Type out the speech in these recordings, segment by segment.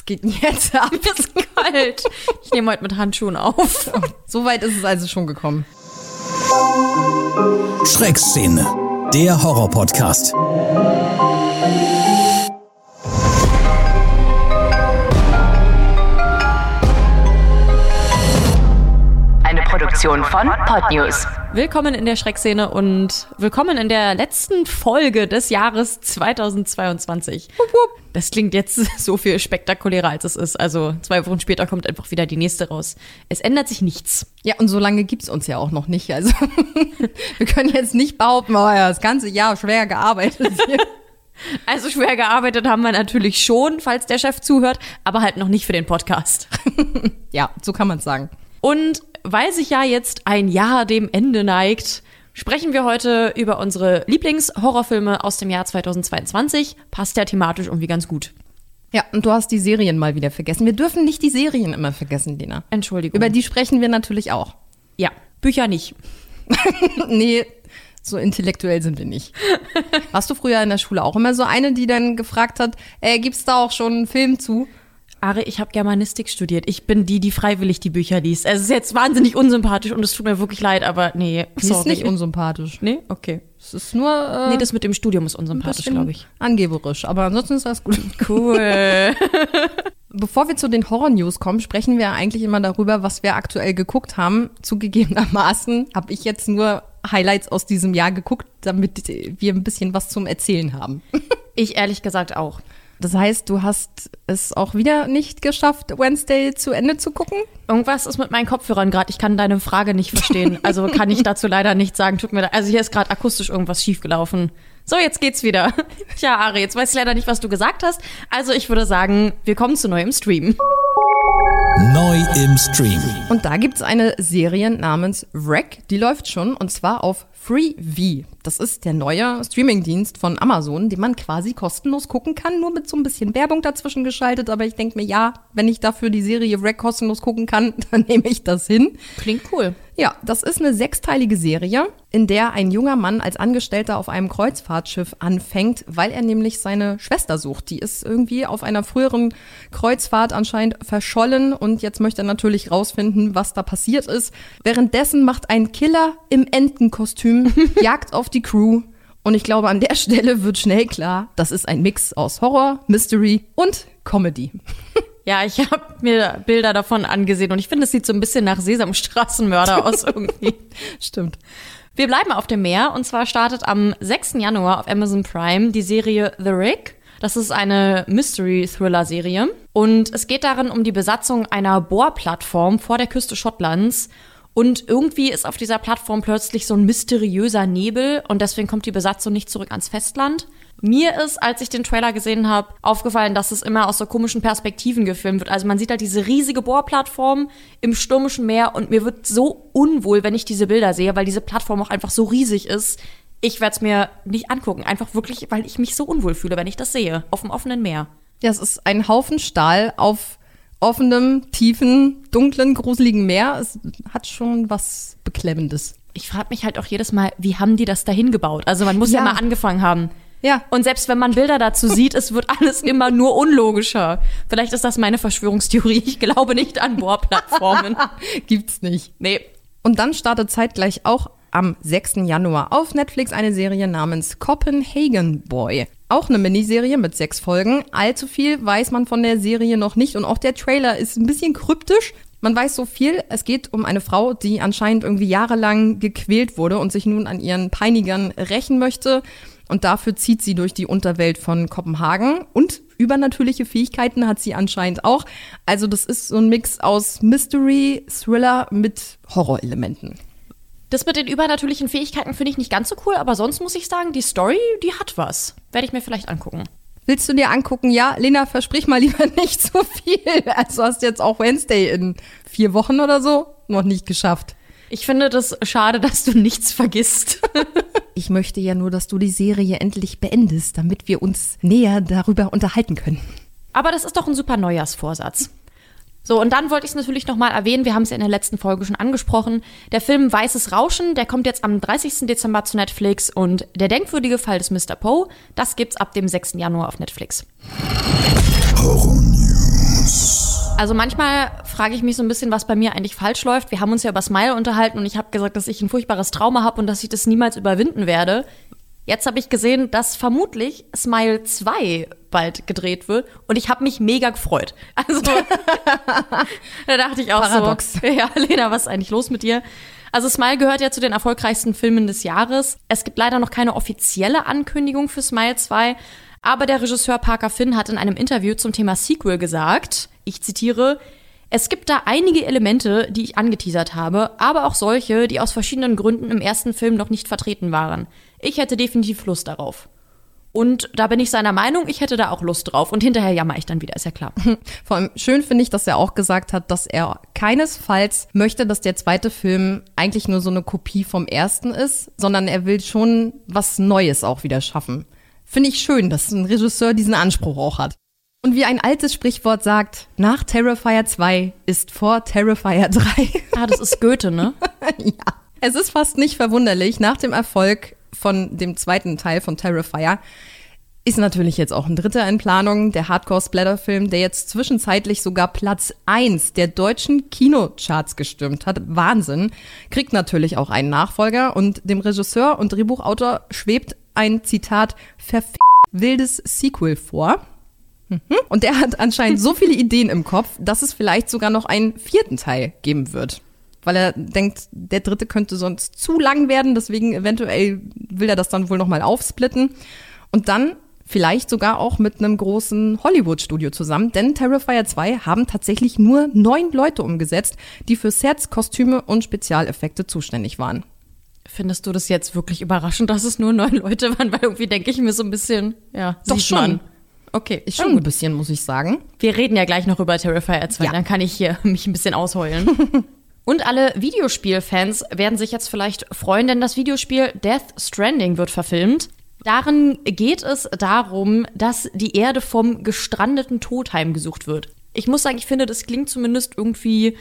Was geht denn jetzt ab? Mir ist kalt. Ich nehme heute mit Handschuhen auf. So weit ist es also schon gekommen. Schreckszene, der Horror-Podcast. Produktion von Podnews. Willkommen in der Schreckszene und willkommen in der letzten Folge des Jahres 2022. Das klingt jetzt so viel spektakulärer, als es ist. Also zwei Wochen später kommt einfach wieder die nächste raus. Es ändert sich nichts. Ja, und so lange gibt's uns ja auch noch nicht. Also wir können jetzt nicht behaupten, oh ja, das ganze Jahr schwer gearbeitet. Also schwer gearbeitet haben wir natürlich schon, falls der Chef zuhört, aber halt noch nicht für den Podcast. ja, so kann man's sagen. Und weil sich ja jetzt ein Jahr dem Ende neigt, sprechen wir heute über unsere Lieblingshorrorfilme aus dem Jahr 2022. Passt ja thematisch irgendwie ganz gut. Ja, und du hast die Serien mal wieder vergessen. Wir dürfen nicht die Serien immer vergessen, Lena. Entschuldigung. Über die sprechen wir natürlich auch. ja, Bücher nicht. nee, so intellektuell sind wir nicht. Warst du früher in der Schule auch immer so eine, die dann gefragt hat, äh, gibt's da auch schon einen Film zu? Ari, ich habe Germanistik studiert. Ich bin die, die freiwillig die Bücher liest. Es ist jetzt wahnsinnig unsympathisch und es tut mir wirklich leid, aber nee, Die ist nicht unsympathisch. Nee, okay. Es ist nur äh, Nee, das mit dem Studium ist unsympathisch, glaube ich. angeberisch. Aber ansonsten ist das gut. Cool. Bevor wir zu den Horror-News kommen, sprechen wir eigentlich immer darüber, was wir aktuell geguckt haben. Zugegebenermaßen habe ich jetzt nur Highlights aus diesem Jahr geguckt, damit wir ein bisschen was zum Erzählen haben. ich ehrlich gesagt auch. Das heißt, du hast es auch wieder nicht geschafft, Wednesday zu Ende zu gucken? Irgendwas ist mit meinen Kopfhörern gerade. Ich kann deine Frage nicht verstehen. Also kann ich dazu leider nicht sagen. Tut mir leid. Also hier ist gerade akustisch irgendwas schiefgelaufen. So, jetzt geht's wieder. Tja, Ari, jetzt weiß ich leider nicht, was du gesagt hast. Also ich würde sagen, wir kommen zu neu im Stream. Neu im Stream. Und da gibt's eine Serie namens Wreck, die läuft schon und zwar auf Freevee. Das ist der neue Streamingdienst von Amazon, den man quasi kostenlos gucken kann, nur mit so ein bisschen Werbung dazwischen geschaltet. Aber ich denke mir, ja, wenn ich dafür die Serie Wreck kostenlos gucken kann, dann nehme ich das hin. Klingt cool. Ja, das ist eine sechsteilige Serie, in der ein junger Mann als Angestellter auf einem Kreuzfahrtschiff anfängt, weil er nämlich seine Schwester sucht. Die ist irgendwie auf einer früheren Kreuzfahrt anscheinend verschollen und jetzt möchte er natürlich rausfinden, was da passiert ist. Währenddessen macht ein Killer im Entenkostüm Jagd auf die Crew. Und ich glaube, an der Stelle wird schnell klar, das ist ein Mix aus Horror, Mystery und Comedy. Ja, ich habe mir Bilder davon angesehen und ich finde, es sieht so ein bisschen nach Sesamstraßenmörder aus irgendwie. Stimmt. Wir bleiben auf dem Meer und zwar startet am 6. Januar auf Amazon Prime die Serie The Rig. Das ist eine Mystery-Thriller-Serie und es geht darin um die Besatzung einer Bohrplattform vor der Küste Schottlands. Und irgendwie ist auf dieser Plattform plötzlich so ein mysteriöser Nebel und deswegen kommt die Besatzung nicht zurück ans Festland. Mir ist, als ich den Trailer gesehen habe, aufgefallen, dass es immer aus so komischen Perspektiven gefilmt wird. Also man sieht halt diese riesige Bohrplattform im stürmischen Meer und mir wird so unwohl, wenn ich diese Bilder sehe, weil diese Plattform auch einfach so riesig ist. Ich werde es mir nicht angucken, einfach wirklich, weil ich mich so unwohl fühle, wenn ich das sehe, auf dem offenen Meer. Ja, es ist ein Haufen Stahl auf offenem, tiefen, dunklen, gruseligen Meer. Es hat schon was Beklemmendes. Ich frage mich halt auch jedes Mal, wie haben die das dahin gebaut? Also man muss ja, Ja. mal angefangen haben. Ja. Und selbst wenn man Bilder dazu sieht, es wird alles immer nur unlogischer. Vielleicht ist das meine Verschwörungstheorie. Ich glaube nicht an Bohrplattformen. Gibt's nicht. nee. Und dann startet zeitgleich auch am 6. Januar auf Netflix eine Serie namens Copenhagen Boy. Auch eine Miniserie mit sechs Folgen. Allzu viel weiß man von der Serie noch nicht und auch der Trailer ist ein bisschen kryptisch. Man weiß so viel, es geht um eine Frau, die anscheinend irgendwie jahrelang gequält wurde und sich nun an ihren Peinigern rächen möchte. Und dafür zieht sie durch die Unterwelt von Kopenhagen. Und übernatürliche Fähigkeiten hat sie anscheinend auch. Also das ist so ein Mix aus Mystery, Thriller mit Horrorelementen. Das mit den übernatürlichen Fähigkeiten finde ich nicht ganz so cool, aber sonst muss ich sagen, die Story, die hat was. Werde ich mir vielleicht angucken. Willst du dir angucken? Ja, Lena, versprich mal lieber nicht so viel. Also hast du jetzt auch Wednesday in vier Wochen oder so noch nicht geschafft. Ich finde das schade, dass du nichts vergisst. Ich möchte ja nur, dass du die Serie endlich beendest, damit wir uns näher darüber unterhalten können. Aber das ist doch ein super Neujahrsvorsatz. So, und dann wollte ich es natürlich nochmal erwähnen, wir haben es ja in der letzten Folge schon angesprochen. Der Film Weißes Rauschen, der kommt jetzt am 30. Dezember zu Netflix und der denkwürdige Fall des Mr. Poe, das gibt's ab dem 6. Januar auf Netflix. Also manchmal frage ich mich so ein bisschen, was bei mir eigentlich falsch läuft. Wir haben uns ja über Smile unterhalten und ich habe gesagt, dass ich ein furchtbares Trauma habe und dass ich das niemals überwinden werde. Jetzt habe ich gesehen, dass vermutlich Smile 2 bald gedreht wird und ich habe mich mega gefreut. Also da dachte ich auch Paradox. so, ja, Lena, was ist eigentlich los mit dir? Also Smile gehört ja zu den erfolgreichsten Filmen des Jahres. Es gibt leider noch keine offizielle Ankündigung für Smile 2, aber der Regisseur Parker Finn hat in einem Interview zum Thema Sequel gesagt, ich zitiere, es gibt da einige Elemente, die ich angeteasert habe, aber auch solche, die aus verschiedenen Gründen im ersten Film noch nicht vertreten waren. Ich hätte definitiv Lust darauf. Und da bin ich seiner Meinung, ich hätte da auch Lust drauf. Und hinterher jammer ich dann wieder, ist ja klar. Vor allem schön finde ich, dass er auch gesagt hat, dass er keinesfalls möchte, dass der zweite Film eigentlich nur so eine Kopie vom ersten ist, sondern er will schon was Neues auch wieder schaffen. Finde ich schön, dass ein Regisseur diesen Anspruch auch hat. Und wie ein altes Sprichwort sagt, nach Terrifier 2 ist vor Terrifier 3. Ah, das ist Goethe, ne? ja. Es ist fast nicht verwunderlich, nach dem Erfolg von dem zweiten Teil von Terrifier ist natürlich jetzt auch ein dritter in Planung, der Hardcore-Splatter-Film, der jetzt zwischenzeitlich sogar Platz 1 der deutschen Kinocharts gestürmt hat. Wahnsinn. Kriegt natürlich auch einen Nachfolger und dem Regisseur und Drehbuchautor schwebt ein Zitat verfickt wildes Sequel vor. Mhm. Und der hat anscheinend so viele Ideen im Kopf, dass es vielleicht sogar noch einen vierten Teil geben wird. Weil er denkt, der dritte könnte sonst zu lang werden, deswegen eventuell will er das dann wohl nochmal aufsplitten. Und dann vielleicht sogar auch mit einem großen Hollywood-Studio zusammen, denn Terrifier 2 haben tatsächlich nur neun Leute umgesetzt, die für Sets, Kostüme und Spezialeffekte zuständig waren. Findest du das jetzt wirklich überraschend, dass es nur neun Leute waren? Weil irgendwie denke ich mir so ein bisschen, ja, Doch schon. man. Okay, Ist schon ein bisschen, muss ich sagen. Wir reden ja gleich noch über Terrifier 2, Ja. dann kann ich hier mich ein bisschen ausheulen. Und alle Videospielfans werden sich jetzt vielleicht freuen, denn das Videospiel Death Stranding wird verfilmt. Darin geht es darum, dass die Erde vom gestrandeten Tod heimgesucht wird. Ich muss sagen, ich finde, das klingt zumindest irgendwie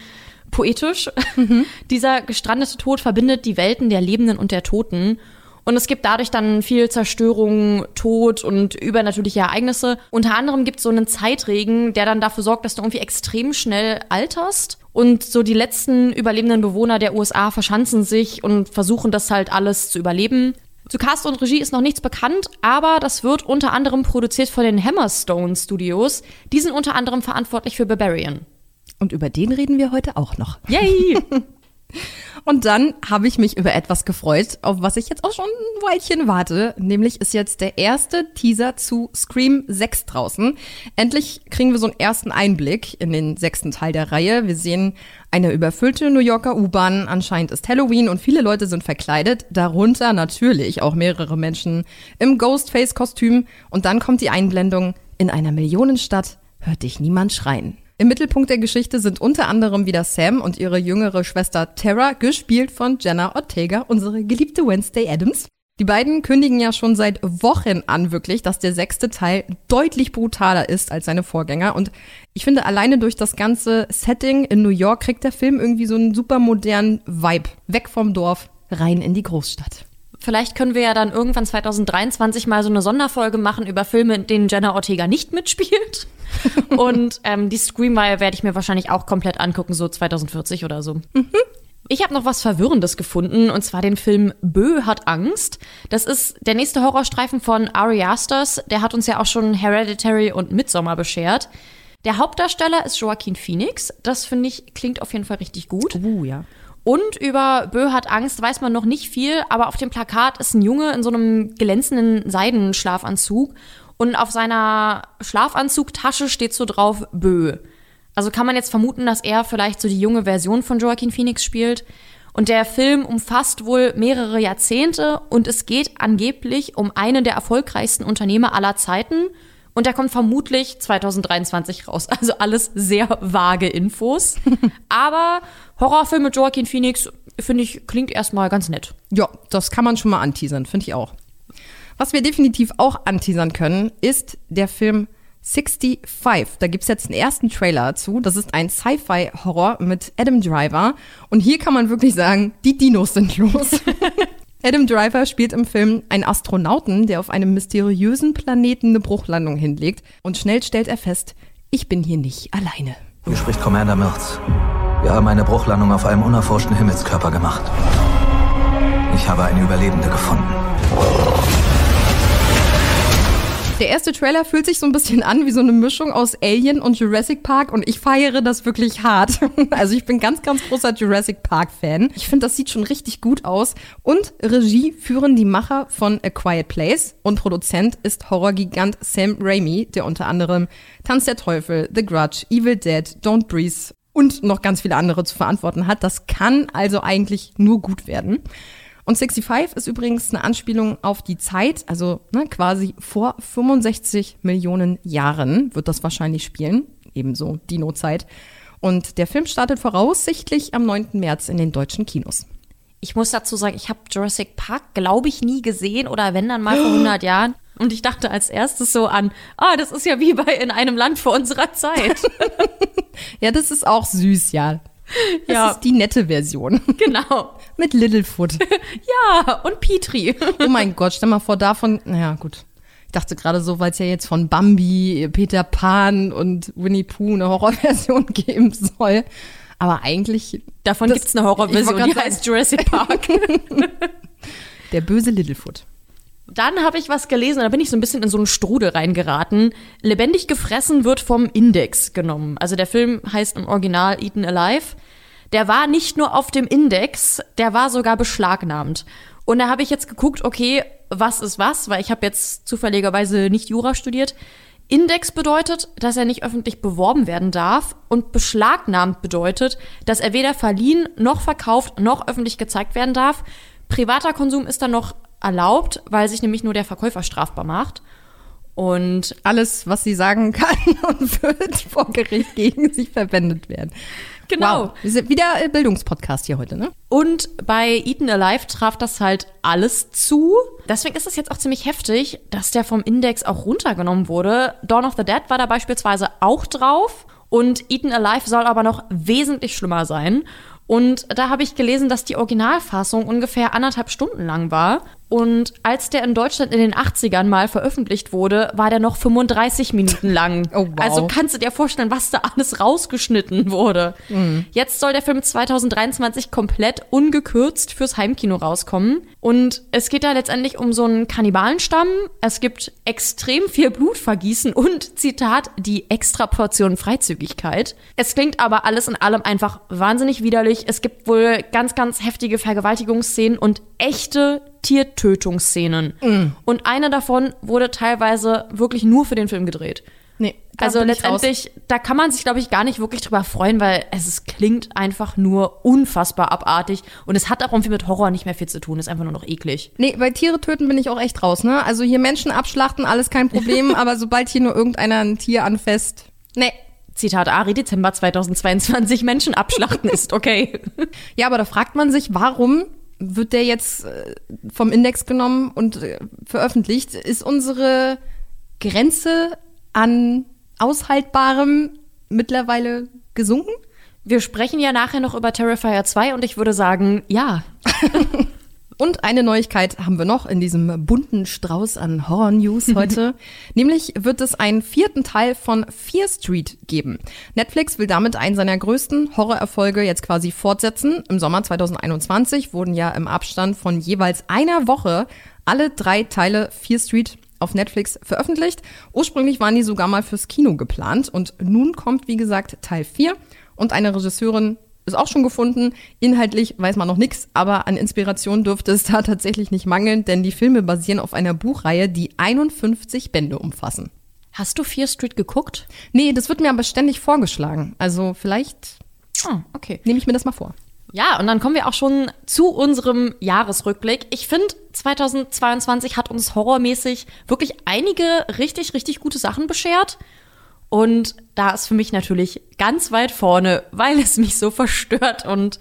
poetisch. Dieser gestrandete Tod verbindet die Welten der Lebenden und der Toten. Und es gibt dadurch dann viel Zerstörung, Tod und übernatürliche Ereignisse. Unter anderem gibt es so einen Zeitregen, der dann dafür sorgt, dass du irgendwie extrem schnell alterst. Und so die letzten überlebenden Bewohner der USA verschanzen sich und versuchen das halt alles zu überleben. Zu Cast und Regie ist noch nichts bekannt, aber das wird unter anderem produziert von den Hammerstone Studios. Die sind unter anderem verantwortlich für Barbarian. Und über den reden wir heute auch noch. Yay! Und dann habe ich mich über etwas gefreut, auf was ich jetzt auch schon ein Weilchen warte. Nämlich ist jetzt der erste Teaser zu Scream 6 draußen. Endlich kriegen wir so einen ersten Einblick in den sechsten Teil der Reihe. Wir sehen eine überfüllte New Yorker U-Bahn. Anscheinend ist Halloween und viele Leute sind verkleidet. Darunter natürlich auch mehrere Menschen im Ghostface-Kostüm. Und dann kommt die Einblendung. In einer Millionenstadt hört dich niemand schreien. Im Mittelpunkt der Geschichte sind unter anderem wieder Sam und ihre jüngere Schwester Tara, gespielt von Jenna Ortega, unsere geliebte Wednesday Adams. Die beiden kündigen ja schon seit Wochen an, wirklich, dass der sechste Teil deutlich brutaler ist als seine Vorgänger. Und ich finde, alleine durch das ganze Setting in New York kriegt der Film irgendwie so einen super modernen Vibe. Weg vom Dorf, rein in die Großstadt. Vielleicht können wir ja dann irgendwann 2023 mal so eine Sonderfolge machen über Filme, in denen Jenna Ortega nicht mitspielt. Und ähm, die Scream-Reihe werde ich mir wahrscheinlich auch komplett angucken, so 2040 oder so. Ich habe noch was Verwirrendes gefunden, und zwar den Film Bö hat Angst. Das ist der nächste Horrorstreifen von Ari Asters. Der hat uns ja auch schon Hereditary und Midsommar beschert. Der Hauptdarsteller ist Joaquin Phoenix. Das finde ich klingt auf jeden Fall richtig gut. Uh, ja. Und über Bö hat Angst weiß man noch nicht viel, aber auf dem Plakat ist ein Junge in so einem glänzenden Seidenschlafanzug und auf seiner Schlafanzugtasche steht so drauf Bö. Also kann man jetzt vermuten, dass er vielleicht so die junge Version von Joaquin Phoenix spielt. Und der Film umfasst wohl mehrere Jahrzehnte und es geht angeblich um einen der erfolgreichsten Unternehmer aller Zeiten. Und der kommt vermutlich 2023 raus. Also alles sehr vage Infos. Aber Horrorfilm mit Joaquin Phoenix, finde ich, klingt erstmal ganz nett. Ja, das kann man schon mal anteasern, finde ich auch. Was wir definitiv auch anteasern können, ist der Film 65. Da gibt's jetzt einen ersten Trailer dazu. Das ist ein Sci-Fi-Horror mit Adam Driver. Und hier kann man wirklich sagen, die Dinos sind los. Adam Driver spielt im Film einen Astronauten, der auf einem mysteriösen Planeten eine Bruchlandung hinlegt. Und schnell stellt er fest, ich bin hier nicht alleine. Hier spricht Commander Mills. Wir haben eine Bruchlandung auf einem unerforschten Himmelskörper gemacht. Ich habe eine Überlebende gefunden. Der erste Trailer fühlt sich so ein bisschen an wie so eine Mischung aus Alien und Jurassic Park und ich feiere das wirklich hart. Also ich bin ganz, ganz großer Jurassic Park Fan. Ich finde, das sieht schon richtig gut aus. Und Regie führen die Macher von A Quiet Place und Produzent ist Horrorgigant Sam Raimi, der unter anderem Tanz der Teufel, The Grudge, Evil Dead, Don't Breathe und noch ganz viele andere zu verantworten hat. Das kann also eigentlich nur gut werden. Und 65 ist übrigens eine Anspielung auf die Zeit, also ne, quasi vor 65 Millionen Jahren wird das wahrscheinlich spielen, ebenso Dino-Zeit. Und der Film startet voraussichtlich am 9. März in den deutschen Kinos. Ich muss dazu sagen, ich habe Jurassic Park, glaube ich, nie gesehen oder wenn dann mal vor 100 Jahren. Und ich dachte als erstes so an, ah, das ist ja wie bei in einem Land vor unserer Zeit. ja, das ist auch süß, ja. Das Ja. ist die nette Version. genau. Mit Littlefoot. Ja, und Petri. Oh mein Gott, stell mal vor, davon, naja, gut. Ich dachte gerade so, weil es ja jetzt von Bambi, Peter Pan und Winnie Pooh eine Horrorversion geben soll. Aber eigentlich Davon Das- gibt's eine Horrorversion, die heißt Jurassic Park. der böse Littlefoot. Dann habe ich was gelesen, da bin ich so ein bisschen in so einen Strudel reingeraten. Lebendig gefressen wird vom Index genommen. Also der Film heißt im Original Eaten Alive. Der war nicht nur auf dem Index, der war sogar beschlagnahmt. Und da habe ich jetzt geguckt, okay, was ist was, weil ich habe jetzt zufälligerweise nicht Jura studiert. Index bedeutet, dass er nicht öffentlich beworben werden darf und beschlagnahmt bedeutet, dass er weder verliehen noch verkauft noch öffentlich gezeigt werden darf. Privater Konsum ist dann noch erlaubt, weil sich nämlich nur der Verkäufer strafbar macht. Und Alles, was sie sagen kann und wird vor Gericht gegen sie verwendet werden. Genau. Wow. Wir sind wieder äh, Bildungspodcast hier heute, ne? Und bei Eaten Alive traf das halt alles zu. Deswegen ist es jetzt auch ziemlich heftig, dass der vom Index auch runtergenommen wurde. Dawn of the Dead war da beispielsweise auch drauf. Und Eaten Alive soll aber noch wesentlich schlimmer sein. Und da habe ich gelesen, dass die Originalfassung ungefähr anderthalb Stunden lang war. Und als der in Deutschland in den 80ern mal veröffentlicht wurde, war der noch 35 Minuten lang. Oh, wow. Also kannst du dir vorstellen, was da alles rausgeschnitten wurde. Jetzt soll der Film 2023 komplett ungekürzt fürs Heimkino rauskommen. Und es geht da letztendlich um so einen Kannibalenstamm. Es gibt extrem viel Blutvergießen und, Zitat, die Extraportion Freizügigkeit. Es klingt aber alles in allem einfach wahnsinnig widerlich. Es gibt wohl ganz, ganz heftige Vergewaltigungsszenen und echte Tiertötungsszenen. Und eine davon wurde teilweise wirklich nur für den Film gedreht. Nee. Also letztendlich, da kann man sich, glaube ich, gar nicht wirklich drüber freuen, weil es, es klingt einfach nur unfassbar abartig und es hat auch irgendwie mit Horror nicht mehr viel zu tun, ist einfach nur noch eklig. Nee, bei Tiere töten bin ich auch echt raus, ne? Also hier Menschen abschlachten, alles kein Problem, aber sobald hier nur irgendeiner ein Tier anfasst, nee. Zitat Ari, Dezember 2022, Menschen abschlachten ist okay. Ja, aber da fragt man sich, warum wird der jetzt äh, vom Index genommen und äh, veröffentlicht? Ist unsere Grenze an Aushaltbarem mittlerweile gesunken? Wir sprechen ja nachher noch über Terrifier 2 und ich würde sagen, ja. Und eine Neuigkeit haben wir noch in diesem bunten Strauß an Horror-News heute. Nämlich wird es einen vierten Teil von Fear Street geben. Netflix will damit einen seiner größten Horrorerfolge jetzt quasi fortsetzen. Im Sommer 2021 wurden ja im Abstand von jeweils einer Woche alle drei Teile Fear Street auf Netflix veröffentlicht. Ursprünglich waren die sogar mal fürs Kino geplant und nun kommt, wie gesagt, Teil 4 und eine Regisseurin ist auch schon gefunden. Inhaltlich weiß man noch nichts, aber an Inspiration dürfte es da tatsächlich nicht mangeln, denn die Filme basieren auf einer Buchreihe, die 51 Bände umfassen. Hast du Fear Street geguckt? Nee, das wird mir aber ständig vorgeschlagen. Also vielleicht Oh, okay. nehme ich mir das mal vor. Ja, und dann kommen wir auch schon zu unserem Jahresrückblick. Ich finde, 2022 hat uns horrormäßig wirklich einige richtig, richtig gute Sachen beschert. Und da ist für mich natürlich ganz weit vorne, weil es mich so verstört und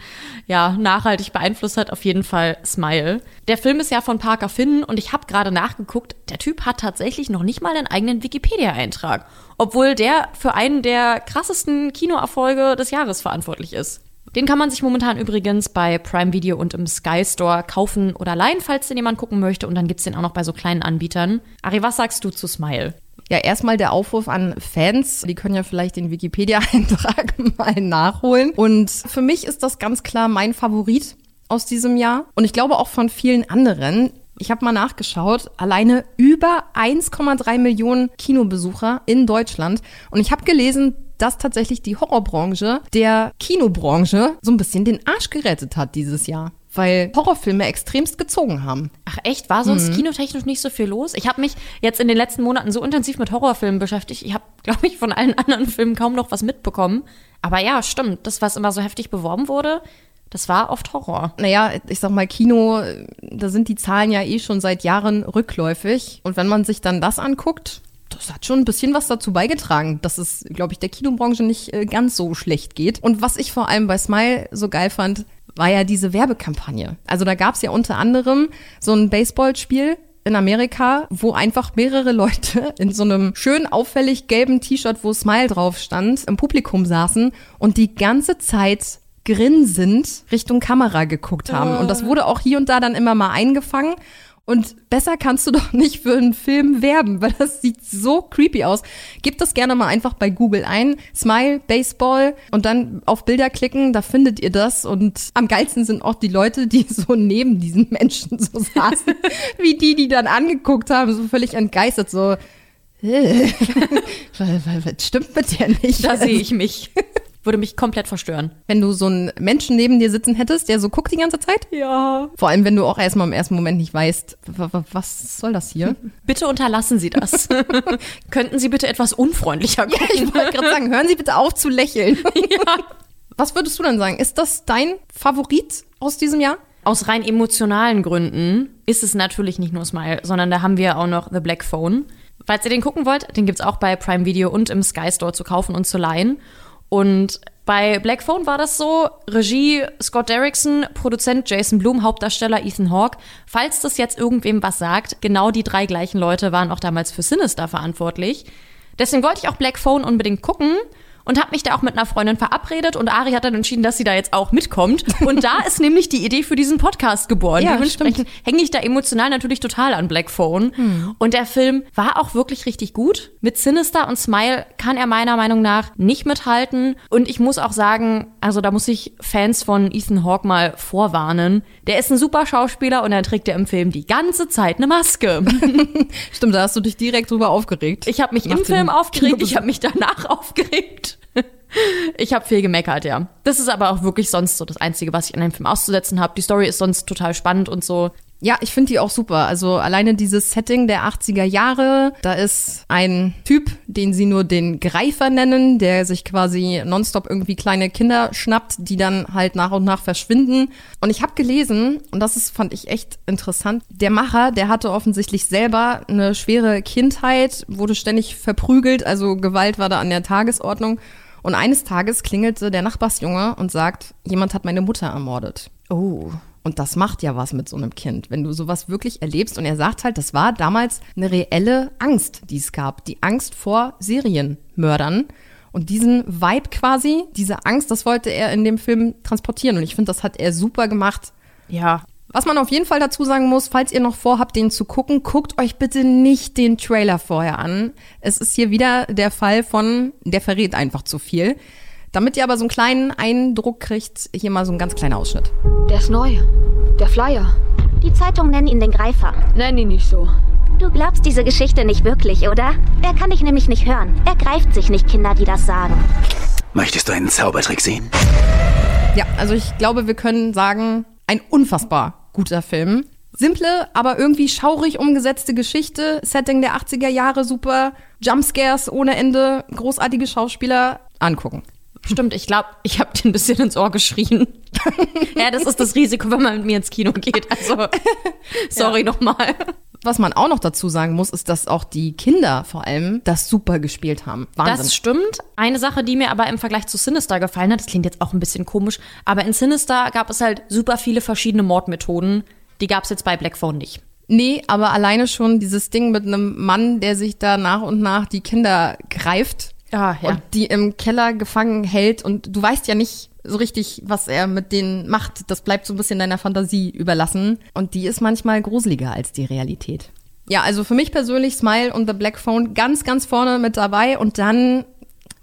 ja, nachhaltig beeinflusst hat, auf jeden Fall Smile. Der Film ist ja von Parker Finn und ich habe gerade nachgeguckt, der Typ hat tatsächlich noch nicht mal einen eigenen Wikipedia-Eintrag, obwohl der für einen der krassesten Kinoerfolge des Jahres verantwortlich ist. Den kann man sich momentan übrigens bei Prime Video und im Sky Store kaufen oder leihen, falls den jemand gucken möchte. Und dann gibt's den auch noch bei so kleinen Anbietern. Ari, was sagst du zu Smile? Ja, erstmal der Aufruf an Fans. Die können ja vielleicht den Wikipedia-Eintrag mal nachholen. Und für mich ist das ganz klar mein Favorit aus diesem Jahr. Und ich glaube auch von vielen anderen. Ich habe mal nachgeschaut, alleine über 1,3 Millionen Kinobesucher in Deutschland. Und ich habe gelesen, dass tatsächlich die Horrorbranche der Kinobranche so ein bisschen den Arsch gerettet hat dieses Jahr. Weil Horrorfilme extremst gezogen haben. Ach echt, war sonst kinotechnisch nicht so viel los? Ich habe mich jetzt in den letzten Monaten so intensiv mit Horrorfilmen beschäftigt. Ich habe, glaube ich, von allen anderen Filmen kaum noch was mitbekommen. Aber ja, stimmt. Das, was immer so heftig beworben wurde, das war oft Horror. Naja, ich sag mal, Kino, da sind die Zahlen ja eh schon seit Jahren rückläufig. Und wenn man sich dann das anguckt, das hat schon ein bisschen was dazu beigetragen, dass es, glaube ich, der Kinobranche nicht äh, ganz so schlecht geht. Und was ich vor allem bei Smile so geil fand, war ja diese Werbekampagne. Also da gab es ja unter anderem so ein Baseballspiel in Amerika, wo einfach mehrere Leute in so einem schön auffällig gelben T-Shirt, wo Smile drauf stand, im Publikum saßen und die ganze Zeit grinsend Richtung Kamera geguckt haben. Und das wurde auch hier und da dann immer mal eingefangen. Und besser kannst du doch nicht für einen Film werben, weil das sieht so creepy aus. Gib das gerne mal einfach bei Google ein. Smile, Baseball und dann auf Bilder klicken, da findet ihr das. Und am geilsten sind auch die Leute, die so neben diesen Menschen so saßen, wie die, die dann angeguckt haben, so völlig entgeistert, so. "Äh, was, stimmt mit der nicht? Da sehe ich mich. Würde mich komplett verstören. Wenn du so einen Menschen neben dir sitzen hättest, der so guckt die ganze Zeit? Ja. Vor allem, wenn du auch erstmal im ersten Moment nicht weißt, wa- wa- was soll das hier? Bitte unterlassen Sie das. Könnten Sie bitte etwas unfreundlicher Ja, gucken? ich wollte gerade sagen, hören Sie bitte auf zu lächeln. ja. Was würdest du denn sagen? Ist das dein Favorit aus diesem Jahr? Aus rein emotionalen Gründen ist es natürlich nicht nur Smile, sondern da haben wir auch noch The Black Phone. Falls ihr den gucken wollt, den gibt's auch bei Prime Video und im Sky Store zu kaufen und zu leihen. Und bei Black Phone war das so, Regie Scott Derrickson, Produzent Jason Blum, Hauptdarsteller Ethan Hawke. Falls das jetzt irgendwem was sagt, genau die drei gleichen Leute waren auch damals für Sinister verantwortlich. Deswegen wollte ich auch Black Phone unbedingt gucken und habe mich da auch mit einer Freundin verabredet und Ari hat dann entschieden, dass sie da jetzt auch mitkommt. Und da ist nämlich die Idee für diesen Podcast geboren. Ja, Dementsprechend hänge ich da emotional natürlich total an Black Phone. Und der Film war auch wirklich richtig gut. Mit Sinister und Smile kann er meiner Meinung nach nicht mithalten. Und ich muss auch sagen, also da muss ich Fans von Ethan Hawke mal vorwarnen. Der ist ein super Schauspieler und dann trägt er im Film die ganze Zeit eine Maske. Stimmt, da hast du dich direkt drüber aufgeregt. Ich habe mich Nach im Film aufgeregt, ich habe mich danach aufgeregt. Ich habe viel gemeckert, ja. Das ist aber auch wirklich sonst so das Einzige, was ich an dem Film auszusetzen habe. Die Story ist sonst total spannend und so. Ja, ich finde die auch super. Also alleine dieses Setting der 80er Jahre, da ist ein Typ, den sie nur den Greifer nennen, der sich quasi nonstop irgendwie kleine Kinder schnappt, die dann halt nach und nach verschwinden. Und ich habe gelesen, und das ist, fand ich echt interessant, der Macher, der hatte offensichtlich selber eine schwere Kindheit, wurde ständig verprügelt, also Gewalt war da an der Tagesordnung. Und eines Tages klingelte der Nachbarsjunge und sagt, jemand hat meine Mutter ermordet. Oh. Und das macht ja was mit so einem Kind, wenn du sowas wirklich erlebst. Und er sagt halt, das war damals eine reelle Angst, die es gab. Die Angst vor Serienmördern. Und diesen Vibe quasi, diese Angst, das wollte er in dem Film transportieren. Und ich finde, das hat er super gemacht. Ja. Was man auf jeden Fall dazu sagen muss, falls ihr noch vorhabt, den zu gucken, guckt euch bitte nicht den Trailer vorher an. Es ist hier wieder der Fall von, der verrät einfach zu viel. Damit ihr aber so einen kleinen Eindruck kriegt, hier mal so ein ganz kleiner Ausschnitt. Der ist neu. Der Flyer. Die Zeitung nennen ihn den Greifer. Nenn ihn nicht so. Du glaubst diese Geschichte nicht wirklich, oder? Er kann dich nämlich nicht hören. Er greift sich nicht Kinder, die das sagen. Möchtest du einen Zaubertrick sehen? Ja, also ich glaube, wir können sagen, ein unfassbar guter Film. Simple, aber irgendwie schaurig umgesetzte Geschichte. Setting der 80er Jahre super. Jumpscares ohne Ende. Großartige Schauspieler. Angucken. Stimmt, ich glaube, ich habe dir ein bisschen ins Ohr geschrien. ja, das ist das Risiko, wenn man mit mir ins Kino geht. Also, sorry nochmal. Was man auch noch dazu sagen muss, ist, dass auch die Kinder vor allem das super gespielt haben. Wahnsinn. Das stimmt. Eine Sache, die mir aber im Vergleich zu Sinister gefallen hat, das klingt jetzt auch ein bisschen komisch, aber in Sinister gab es halt super viele verschiedene Mordmethoden. Die gab es jetzt bei Black Phone nicht. Nee, aber alleine schon dieses Ding mit einem Mann, der sich da nach und nach die Kinder greift Ah, ja. und die im Keller gefangen hält und du weißt ja nicht so richtig, was er mit denen macht. Das bleibt so ein bisschen deiner Fantasie überlassen und die ist manchmal gruseliger als die Realität. Ja, also für mich persönlich Smile und The Black Phone ganz, ganz vorne mit dabei. Und dann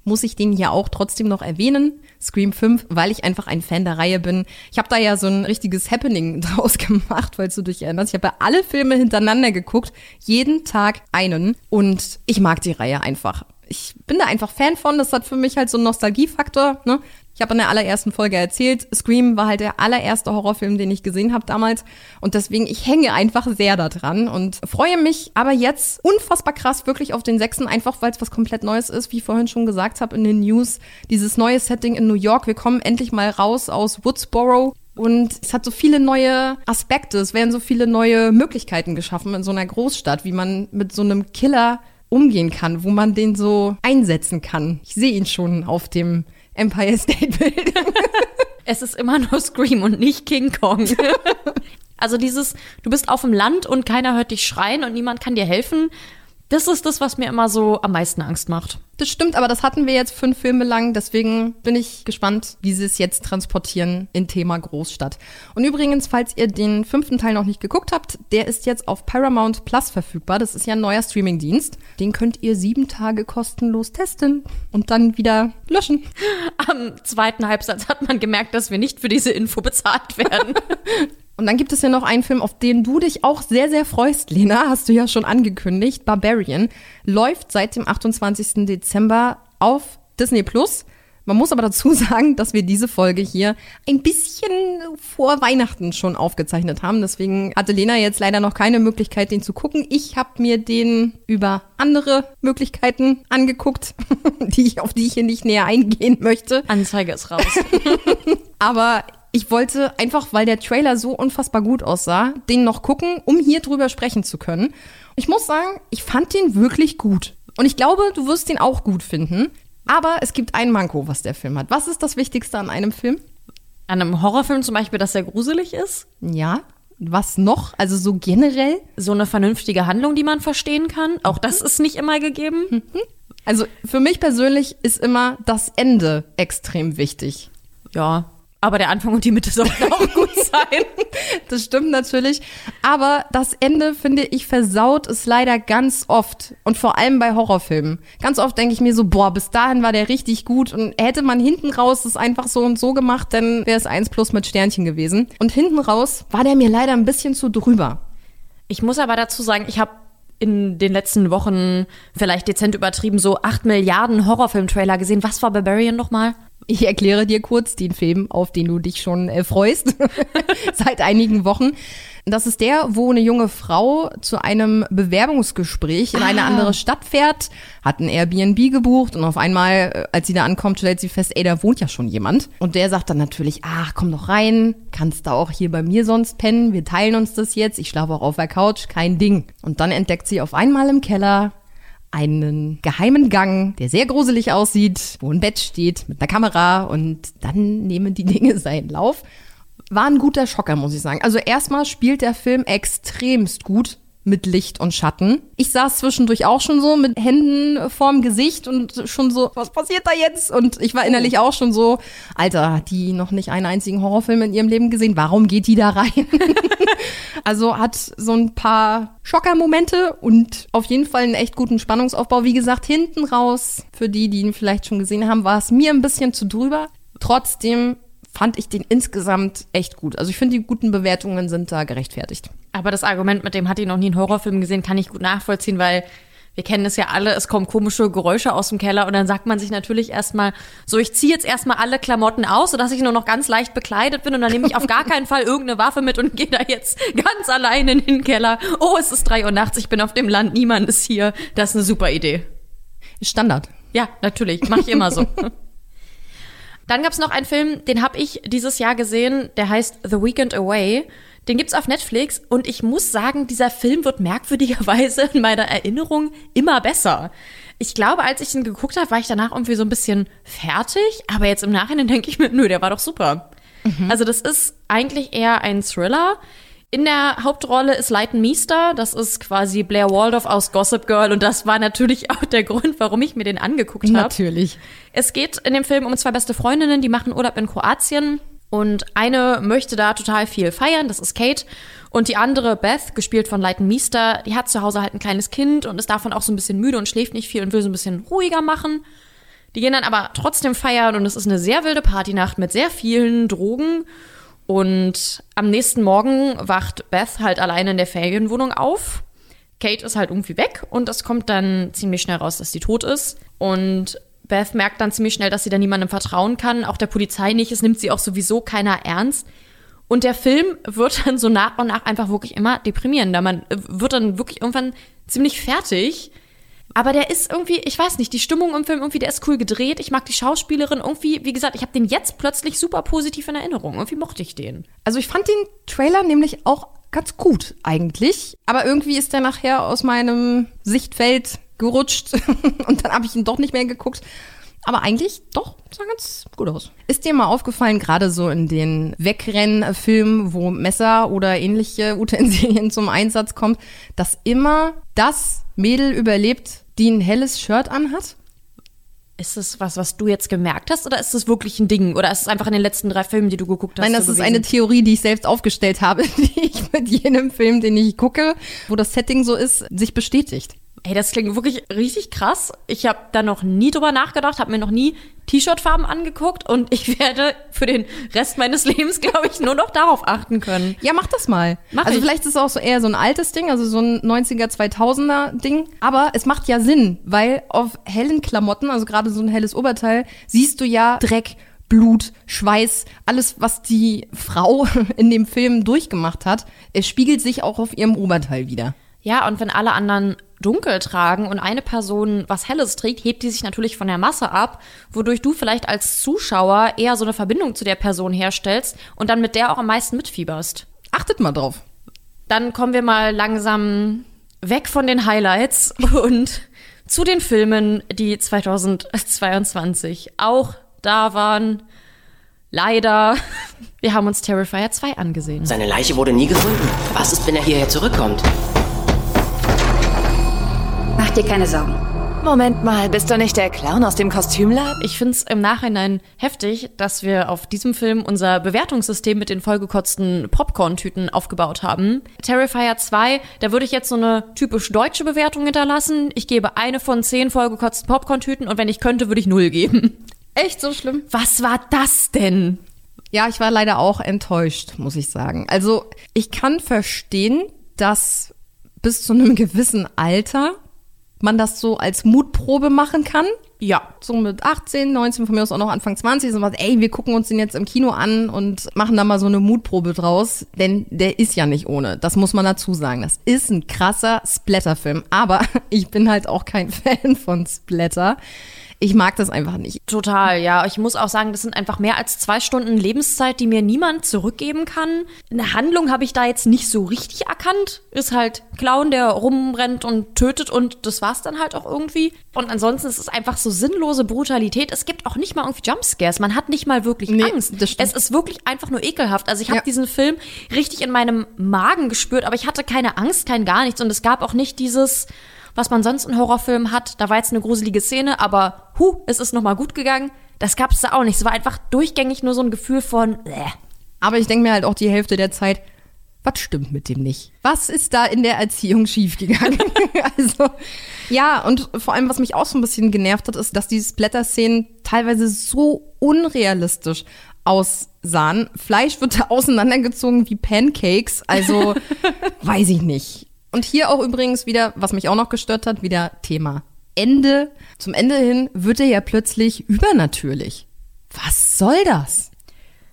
muss ich den hier auch trotzdem noch erwähnen. Scream 5, weil ich einfach ein Fan der Reihe bin. Ich habe da ja so ein richtiges Happening draus gemacht, weil du dich erinnerst. Ich habe ja alle Filme hintereinander geguckt, jeden Tag einen. Und ich mag die Reihe einfach. Ich bin da einfach Fan von. Das hat für mich halt so einen Nostalgiefaktor. Ne? Ich habe in der allerersten Folge erzählt, Scream war halt der allererste Horrorfilm, den ich gesehen habe damals. Und deswegen, ich hänge einfach sehr da dran und freue mich aber jetzt unfassbar krass wirklich auf den sechsten, einfach weil es was komplett Neues ist, wie ich vorhin schon gesagt habe in den News. Dieses neue Setting in New York. Wir kommen endlich mal raus aus Woodsboro. Und es hat so viele neue Aspekte, es werden so viele neue Möglichkeiten geschaffen in so einer Großstadt, wie man mit so einem Killer umgehen kann, wo man den so einsetzen kann. Ich sehe ihn schon auf dem Empire State Building. Es ist immer nur Scream und nicht King Kong. also dieses, du bist auf dem Land und keiner hört dich schreien und niemand kann dir helfen. Das ist das, was mir immer so am meisten Angst macht. Das stimmt, aber das hatten wir jetzt fünf Filme lang. Deswegen bin ich gespannt, wie sie es jetzt transportieren in Thema Großstadt. Und übrigens, falls ihr den fünften Teil noch nicht geguckt habt, der ist jetzt auf Paramount Plus verfügbar. Das ist ja ein neuer Streamingdienst. Den könnt ihr sieben Tage kostenlos testen und dann wieder löschen. Am zweiten Halbsatz hat man gemerkt, dass wir nicht für diese Info bezahlt werden. Und dann gibt es ja noch einen Film, auf den du dich auch sehr, sehr freust, Lena, hast du ja schon angekündigt. Barbarian läuft seit dem 28. Dezember auf Disney Plus. Man muss aber dazu sagen, dass wir diese Folge hier ein bisschen vor Weihnachten schon aufgezeichnet haben. Deswegen hatte Lena jetzt leider noch keine Möglichkeit, den zu gucken. Ich habe mir den über andere Möglichkeiten angeguckt, die ich, auf die ich hier nicht näher eingehen möchte. Anzeige ist raus. Aber ich wollte einfach, weil der Trailer so unfassbar gut aussah, den noch gucken, um hier drüber sprechen zu können. Ich muss sagen, ich fand den wirklich gut. Und ich glaube, du wirst den auch gut finden. Aber es gibt ein Manko, was der Film hat. Was ist das Wichtigste an einem Film? An einem Horrorfilm zum Beispiel, dass er gruselig ist. Ja. Was noch? Also so generell? So eine vernünftige Handlung, die man verstehen kann. Auch das ist nicht immer gegeben. Also für mich persönlich ist immer das Ende extrem wichtig. Ja. Aber der Anfang und die Mitte sollten auch gut sein. Das stimmt natürlich. Aber das Ende, finde ich, versaut es leider ganz oft. Und vor allem bei Horrorfilmen. Ganz oft denke ich mir so, boah, bis dahin war der richtig gut. Und hätte man hinten raus das einfach so und so gemacht, dann wäre es eins plus mit Sternchen gewesen. Und hinten raus war der mir leider ein bisschen zu drüber. Ich muss aber dazu sagen, ich habe in den letzten Wochen vielleicht dezent übertrieben so acht Milliarden Horrorfilm-Trailer gesehen. Was war Barbarian nochmal? Ich erkläre dir kurz den Film, auf den du dich schon äh, freust, seit einigen Wochen. Das ist der, wo eine junge Frau zu einem Bewerbungsgespräch in eine Ah. andere Stadt fährt, hat ein Airbnb gebucht und auf einmal, äh, als sie da ankommt, stellt sie fest, ey, da wohnt ja schon jemand. Und der sagt dann natürlich, ach, komm doch rein, kannst da auch hier bei mir sonst pennen, wir teilen uns das jetzt, ich schlafe auch auf der Couch, kein Ding. Und dann entdeckt sie auf einmal im Keller einen geheimen Gang, der sehr gruselig aussieht, wo ein Bett steht mit einer Kamera und dann nehmen die Dinge seinen Lauf. War ein guter Schocker, muss ich sagen. Also erstmal spielt der Film extremst gut mit Licht und Schatten. Ich saß zwischendurch auch schon so mit Händen vorm Gesicht und schon so, was passiert da jetzt? Und ich war innerlich auch schon so, Alter, hat die noch nicht einen einzigen Horrorfilm in ihrem Leben gesehen? Warum geht die da rein? Also hat so ein paar Schockermomente und auf jeden Fall einen echt guten Spannungsaufbau. Wie gesagt, hinten raus, für die, die ihn vielleicht schon gesehen haben, war es mir ein bisschen zu drüber. Trotzdem fand ich den insgesamt echt gut. Also ich finde, die guten Bewertungen sind da gerechtfertigt. Aber das Argument, mit dem hat die noch nie einen Horrorfilm gesehen, kann ich gut nachvollziehen, weil wir kennen es ja alle, es kommen komische Geräusche aus dem Keller und dann sagt man sich natürlich erstmal, so ich ziehe jetzt erstmal alle Klamotten aus, sodass ich nur noch ganz leicht bekleidet bin und dann nehme ich auf gar keinen Fall irgendeine Waffe mit und gehe da jetzt ganz allein in den Keller. Oh, es ist drei Uhr nachts, ich bin auf dem Land, niemand ist hier. Das ist eine super Idee. Standard. Ja, natürlich, mache ich immer so. Dann gab's noch einen Film, den habe ich dieses Jahr gesehen, der heißt The Weekend Away. Den gibt's auf Netflix und ich muss sagen, dieser Film wird merkwürdigerweise in meiner Erinnerung immer besser. Ich glaube, als ich ihn geguckt habe, war ich danach irgendwie so ein bisschen fertig, aber jetzt im Nachhinein denke ich mir, nö, der war doch super. Also das ist eigentlich eher ein Thriller. In der Hauptrolle ist Leighton Meester, das ist quasi Blair Waldorf aus Gossip Girl und das war natürlich auch der Grund, warum ich mir den angeguckt habe. Natürlich. Es geht in dem Film um zwei beste Freundinnen, die machen Urlaub in Kroatien Und eine möchte da total viel feiern, das ist Kate. Und die andere, Beth, gespielt von Leighton Meester, die hat zu Hause halt ein kleines Kind und ist davon auch so ein bisschen müde und schläft nicht viel und will so ein bisschen ruhiger machen. Die gehen dann aber trotzdem feiern und es ist eine sehr wilde Partynacht mit sehr vielen Drogen. Und am nächsten Morgen wacht Beth halt alleine in der Ferienwohnung auf. Kate ist halt irgendwie weg und es kommt dann ziemlich schnell raus, dass sie tot ist. Und Beth merkt dann ziemlich schnell, dass sie da niemandem vertrauen kann, auch der Polizei nicht. Es nimmt sie auch sowieso keiner ernst. Und der Film wird dann so nach und nach einfach wirklich immer deprimierender. Man äh, wird dann wirklich irgendwann ziemlich fertig. Aber der ist irgendwie, ich weiß nicht, die Stimmung im Film irgendwie, der ist cool gedreht. Ich mag die Schauspielerin irgendwie, wie gesagt, ich habe den jetzt plötzlich super positiv in Erinnerung. Irgendwie mochte ich den. Also ich fand den Trailer nämlich auch ganz gut eigentlich. Aber irgendwie ist der nachher aus meinem Sichtfeld gerutscht und dann habe ich ihn doch nicht mehr geguckt. Aber eigentlich doch, sah ganz gut aus. Ist dir mal aufgefallen, gerade so in den Wegrennfilmen, wo Messer oder ähnliche Utensilien zum Einsatz kommt, dass immer das Mädel überlebt, die ein helles Shirt anhat? Ist es was, was du jetzt gemerkt hast, oder ist es wirklich ein Ding? Oder ist es einfach in den letzten drei Filmen, die du geguckt hast? Nein, das so ist gewesen? eine Theorie, die ich selbst aufgestellt habe, die ich mit jedem Film, den ich gucke, wo das Setting so ist, sich bestätigt. Ey, das klingt wirklich richtig krass. Ich habe da noch nie drüber nachgedacht, habe mir noch nie T-Shirt-Farben angeguckt und ich werde für den Rest meines Lebens, glaube ich, nur noch darauf achten können. Ja, mach das mal. Mach also ich. vielleicht ist es auch so eher so ein altes Ding, also so ein 90er, 2000er Ding. Aber es macht ja Sinn, weil auf hellen Klamotten, also gerade so ein helles Oberteil, siehst du ja Dreck, Blut, Schweiß, alles, was die Frau in dem Film durchgemacht hat, es spiegelt sich auch auf ihrem Oberteil wieder. Ja, und wenn alle anderen dunkel tragen und eine Person was Helles trägt, hebt die sich natürlich von der Masse ab, wodurch du vielleicht als Zuschauer eher so eine Verbindung zu der Person herstellst und dann mit der auch am meisten mitfieberst. Achtet mal drauf. Dann kommen wir mal langsam weg von den Highlights und zu den Filmen, die 2022 auch da waren. Leider. Wir haben uns Terrifier 2 angesehen. Seine Leiche wurde nie gefunden. Was ist, wenn er hierher zurückkommt? Mach dir keine Sorgen. Moment mal, bist du nicht der Clown aus dem Kostümladen? Ich finde es im Nachhinein heftig, dass wir auf diesem Film unser Bewertungssystem mit den vollgekotzten Popcorn-Tüten aufgebaut haben. Terrifier 2, da würde ich jetzt so eine typisch deutsche Bewertung hinterlassen. Ich gebe eine von zehn vollgekotzten Popcorn-Tüten und wenn ich könnte, würde ich null geben. Echt so schlimm? Was war das denn? Ja, ich war leider auch enttäuscht, muss ich sagen. Also ich kann verstehen, dass bis zu einem gewissen Alter man das so als Mutprobe machen kann. Ja. So mit 18, 19, von mir aus auch noch Anfang 20, so was, ey, wir gucken uns den jetzt im Kino an und machen da mal so eine Mutprobe draus, denn der ist ja nicht ohne. Das muss man dazu sagen. Das ist ein krasser Splatterfilm, aber ich bin halt auch kein Fan von Splatter. Ich mag das einfach nicht. Total, ja. Ich muss auch sagen, das sind einfach mehr als zwei Stunden Lebenszeit, die mir niemand zurückgeben kann. Eine Handlung habe ich da jetzt nicht so richtig erkannt. Ist halt Clown, der rumrennt und tötet und das war's dann halt auch irgendwie. Und ansonsten ist es einfach so sinnlose Brutalität. Es gibt auch nicht mal irgendwie Jumpscares. Man hat nicht mal wirklich Nee, Angst. Es ist wirklich einfach nur ekelhaft. Also ich habe Ja. diesen Film richtig in meinem Magen gespürt, aber ich hatte keine Angst, kein gar nichts. Und es gab auch nicht dieses was man sonst in Horrorfilmen hat. Da war jetzt eine gruselige Szene, aber hu, es ist nochmal gut gegangen. Das gab's da auch nicht. Es war einfach durchgängig nur so ein Gefühl von, äh. Aber ich denke mir halt auch die Hälfte der Zeit, was stimmt mit dem nicht? Was ist da in der Erziehung schiefgegangen? also, ja, und vor allem, was mich auch so ein bisschen genervt hat, ist, dass diese Splatter-Szenen teilweise so unrealistisch aussahen. Fleisch wird da auseinandergezogen wie Pancakes, also weiß ich nicht. Und hier auch übrigens wieder, was mich auch noch gestört hat, wieder Thema Ende. Zum Ende hin wird er ja plötzlich übernatürlich. Was soll das?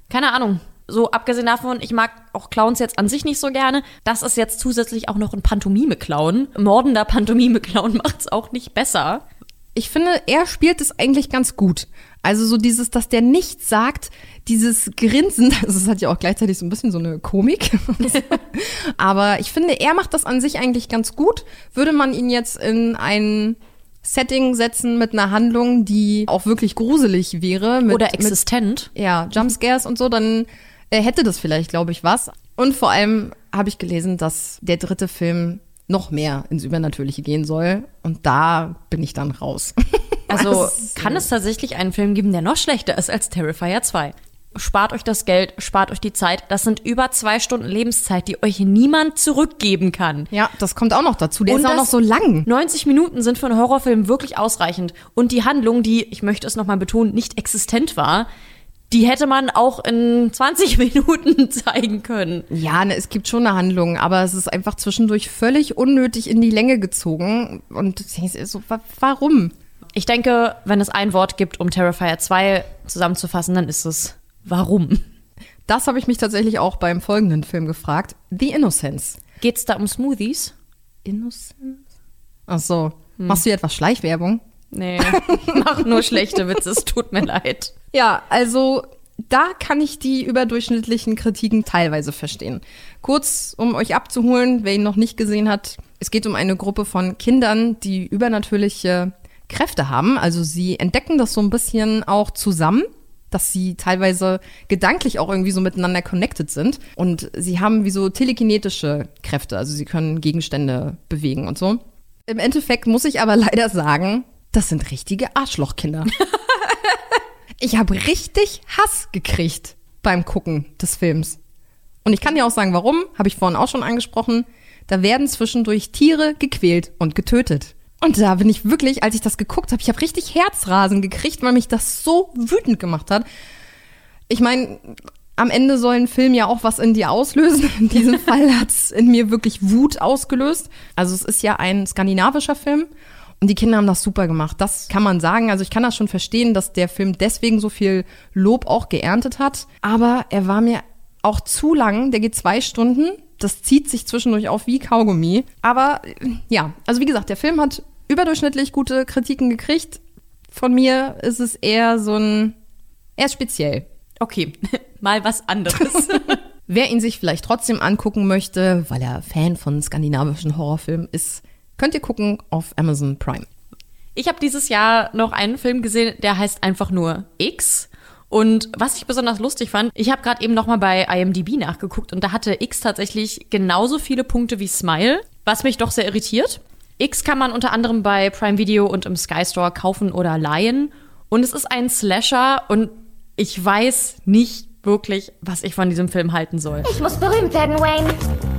Keine Ahnung. So, abgesehen davon, ich mag auch Clowns jetzt an sich nicht so gerne. Das ist jetzt zusätzlich auch noch ein Pantomime-Clown. Mordender Pantomime-Clown macht's auch nicht besser. Ich finde, er spielt es eigentlich ganz gut. Also so dieses, dass der nichts sagt, dieses Grinsen, also es hat ja auch gleichzeitig so ein bisschen so eine Komik. Aber ich finde, er macht das an sich eigentlich ganz gut. Würde man ihn jetzt in ein Setting setzen mit einer Handlung, die auch wirklich gruselig wäre. Mit, Oder mit, existent. ja, Jumpscares und so, dann äh, hätte das vielleicht, glaube ich, was. Und vor allem habe ich gelesen, dass der dritte Film noch mehr ins Übernatürliche gehen soll. Und da bin ich dann raus. Also kann es tatsächlich einen Film geben, der noch schlechter ist als Terrifier 2. spart euch das Geld, spart euch die Zeit. Das sind über zwei Stunden Lebenszeit, die euch niemand zurückgeben kann. Ja, das kommt auch noch dazu. Der Und ist auch noch so lang. 90 Minuten sind für einen Horrorfilm wirklich ausreichend. Und die Handlung, die, ich möchte es nochmal betonen, nicht existent war, die hätte man auch in 20 Minuten zeigen können. Ja, ne, es gibt schon eine Handlung, aber es ist einfach zwischendurch völlig unnötig in die Länge gezogen. Und du denkst dir so, wa warum? Ich denke, wenn es ein Wort gibt, um Terrifier 2 zusammenzufassen, dann ist es warum. Das habe ich mich tatsächlich auch beim folgenden Film gefragt. The Innocence. Geht's da um Smoothies? Innocence? Ach so. Machst du hier etwas Schleichwerbung? Nee, mach nur schlechte Witze, es tut mir leid. Ja, also da kann ich die überdurchschnittlichen Kritiken teilweise verstehen. Kurz, um euch abzuholen, wer ihn noch nicht gesehen hat, es geht um eine Gruppe von Kindern, die übernatürliche Kräfte haben. Also sie entdecken das so ein bisschen auch zusammen, dass sie teilweise gedanklich auch irgendwie so miteinander connected sind. Und sie haben wie so telekinetische Kräfte, also sie können Gegenstände bewegen und so. Im Endeffekt muss ich aber leider sagen, das sind richtige Arschlochkinder. Ich habe richtig Hass gekriegt beim Gucken des Films. Und ich kann dir auch sagen, warum, habe ich vorhin auch schon angesprochen. Da werden zwischendurch Tiere gequält und getötet. Und da bin ich wirklich, als ich das geguckt habe, ich habe richtig Herzrasen gekriegt, weil mich das so wütend gemacht hat. Ich meine, am Ende soll ein Film ja auch was in dir auslösen. In diesem Fall hat es in mir wirklich Wut ausgelöst. Also es ist ja ein skandinavischer Film und die Kinder haben das super gemacht. Das kann man sagen. Also ich kann das schon verstehen, dass der Film deswegen so viel Lob auch geerntet hat. Aber er war mir auch zu lang. Der geht zwei Stunden. Das zieht sich zwischendurch auf wie Kaugummi. Aber äh, ja, also wie gesagt, der Film hat überdurchschnittlich gute Kritiken gekriegt. Von mir ist es eher so ein, eher speziell. Okay, mal was anderes. Wer ihn sich vielleicht trotzdem angucken möchte, weil er Fan von skandinavischen Horrorfilmen ist, könnt ihr gucken auf Amazon Prime. Ich habe dieses Jahr noch einen Film gesehen, der heißt einfach nur X. Und was ich besonders lustig fand, ich habe gerade eben noch mal bei IMDb nachgeguckt und da hatte X tatsächlich genauso viele Punkte wie Smile, was mich doch sehr irritiert. X kann man unter anderem bei Prime Video und im Sky Store kaufen oder leihen. Und es ist ein Slasher und ich weiß nicht wirklich, was ich von diesem Film halten soll. Ich muss berühmt werden, Wayne.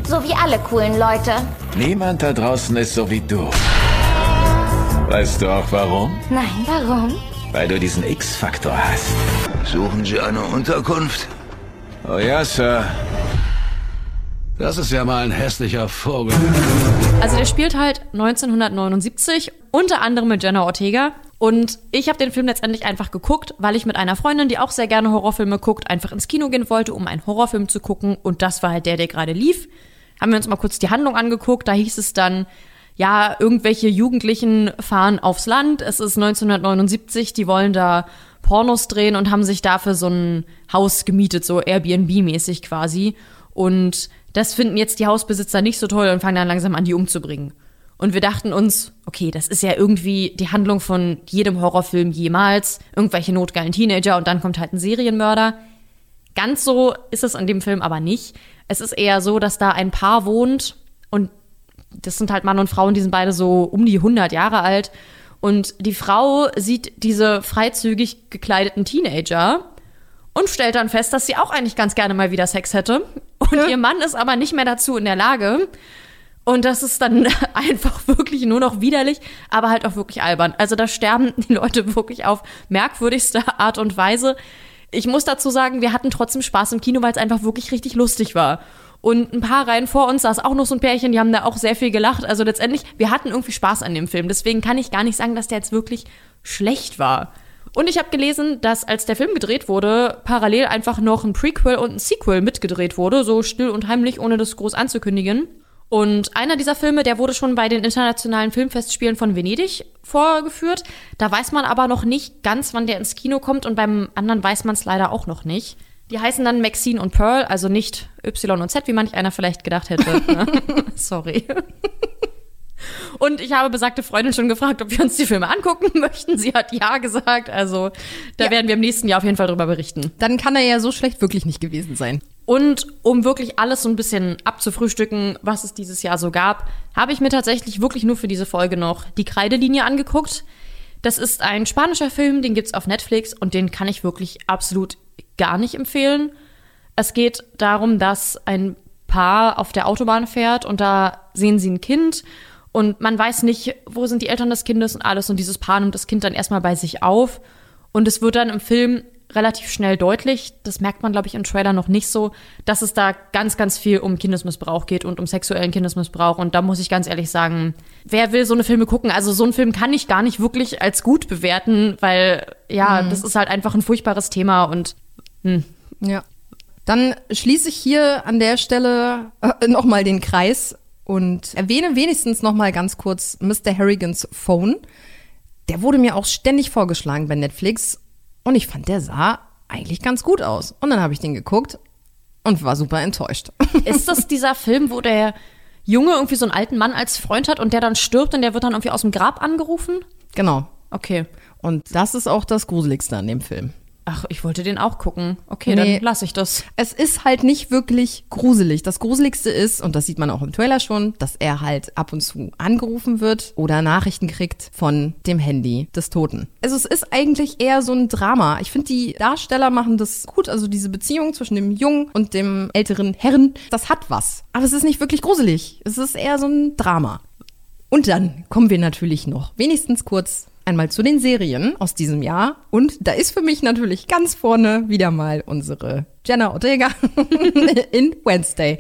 So wie alle coolen Leute. Niemand da draußen ist so wie du. Weißt du auch warum? Nein, warum? Weil du diesen X-Faktor hast. Suchen Sie eine Unterkunft? Oh ja, Sir. Das ist ja mal ein hässlicher Vogel. Also der spielt halt 1979, unter anderem mit Jenna Ortega. Und ich habe den Film letztendlich einfach geguckt, weil ich mit einer Freundin, die auch sehr gerne Horrorfilme guckt, einfach ins Kino gehen wollte, um einen Horrorfilm zu gucken. Und das war halt der, der gerade lief. Haben wir uns mal kurz die Handlung angeguckt. Da hieß es dann, ja, irgendwelche Jugendlichen fahren aufs Land. Es ist 1979, die wollen da Pornos drehen und haben sich dafür so ein Haus gemietet, so Airbnb-mäßig quasi. Und das finden jetzt die Hausbesitzer nicht so toll und fangen dann langsam an, die umzubringen. Und wir dachten uns, okay, das ist ja irgendwie die Handlung von jedem Horrorfilm jemals. Irgendwelche notgeilen Teenager und dann kommt halt ein Serienmörder. Ganz so ist es in dem Film aber nicht. Es ist eher so, dass da ein Paar wohnt und das sind halt Mann und Frau und die sind beide so um die 100 Jahre alt. Und die Frau sieht diese freizügig gekleideten Teenager und stellt dann fest, dass sie auch eigentlich ganz gerne mal wieder Sex hätte. Und ihr Mann ist aber nicht mehr dazu in der Lage. Und das ist dann einfach wirklich nur noch widerlich, aber halt auch wirklich albern. Also da sterben die Leute wirklich auf merkwürdigste Art und Weise. Ich muss dazu sagen, wir hatten trotzdem Spaß im Kino, weil es einfach wirklich richtig lustig war. Und ein paar Reihen vor uns saß auch noch so ein Pärchen, die haben da auch sehr viel gelacht. Also letztendlich, wir hatten irgendwie Spaß an dem Film. Deswegen kann ich gar nicht sagen, dass der jetzt wirklich schlecht war. Und ich habe gelesen, dass als der Film gedreht wurde, parallel einfach noch ein Prequel und ein Sequel mitgedreht wurde, so still und heimlich, ohne das groß anzukündigen. Und einer dieser Filme, der wurde schon bei den internationalen Filmfestspielen von Venedig vorgeführt. Da weiß man aber noch nicht ganz, wann der ins Kino kommt und beim anderen weiß man es leider auch noch nicht. Die heißen dann Maxine und Pearl, also nicht Y und Z, wie manch einer vielleicht gedacht hätte. ne? Sorry. Und ich habe besagte Freundin schon gefragt, ob wir uns die Filme angucken möchten. Sie hat ja gesagt. Also da Ja. werden wir im nächsten Jahr auf jeden Fall drüber berichten. Dann kann er ja so schlecht wirklich nicht gewesen sein. Und um wirklich alles so ein bisschen abzufrühstücken, was es dieses Jahr so gab, habe ich mir tatsächlich wirklich nur für diese Folge noch die Kreidelinie angeguckt. Das ist ein spanischer Film, den gibt's auf Netflix und den kann ich wirklich absolut gar nicht empfehlen. Es geht darum, dass ein Paar auf der Autobahn fährt und da sehen sie ein Kind und man weiß nicht, wo sind die Eltern des Kindes und alles und dieses Paar nimmt das Kind dann erstmal bei sich auf und es wird dann im Film relativ schnell deutlich, das merkt man, glaube ich, im Trailer noch nicht so, dass es da ganz, ganz viel um Kindesmissbrauch geht und um sexuellen Kindesmissbrauch. Und da muss ich ganz ehrlich sagen, wer will so eine Filme gucken? Also so einen Film kann ich gar nicht wirklich als gut bewerten, weil ja, mhm. das ist halt einfach ein furchtbares Thema und hm. ja. Dann schließe ich hier an der Stelle äh, nochmal den Kreis und erwähne wenigstens nochmal ganz kurz Mr. Harrigans Phone. Der wurde mir auch ständig vorgeschlagen bei Netflix und ich fand, der sah eigentlich ganz gut aus. Und dann habe ich den geguckt und war super enttäuscht. Ist das dieser Film, wo der Junge irgendwie so einen alten Mann als Freund hat und der dann stirbt und der wird dann irgendwie aus dem Grab angerufen? Genau. Okay. Und das ist auch das Gruseligste an dem Film. Ach, ich wollte den auch gucken. Okay, nee, dann lasse ich das. Es ist halt nicht wirklich gruselig. Das Gruseligste ist, und das sieht man auch im Trailer schon, dass er halt ab und zu angerufen wird oder Nachrichten kriegt von dem Handy des Toten. Also es ist eigentlich eher so ein Drama. Ich finde, die Darsteller machen das gut. Also diese Beziehung zwischen dem Jungen und dem älteren Herrn, das hat was. Aber es ist nicht wirklich gruselig. Es ist eher so ein Drama. Und dann kommen wir natürlich noch wenigstens kurz einmal zu den Serien aus diesem Jahr. Und da ist für mich natürlich ganz vorne wieder mal unsere Jenna Ortega in Wednesday.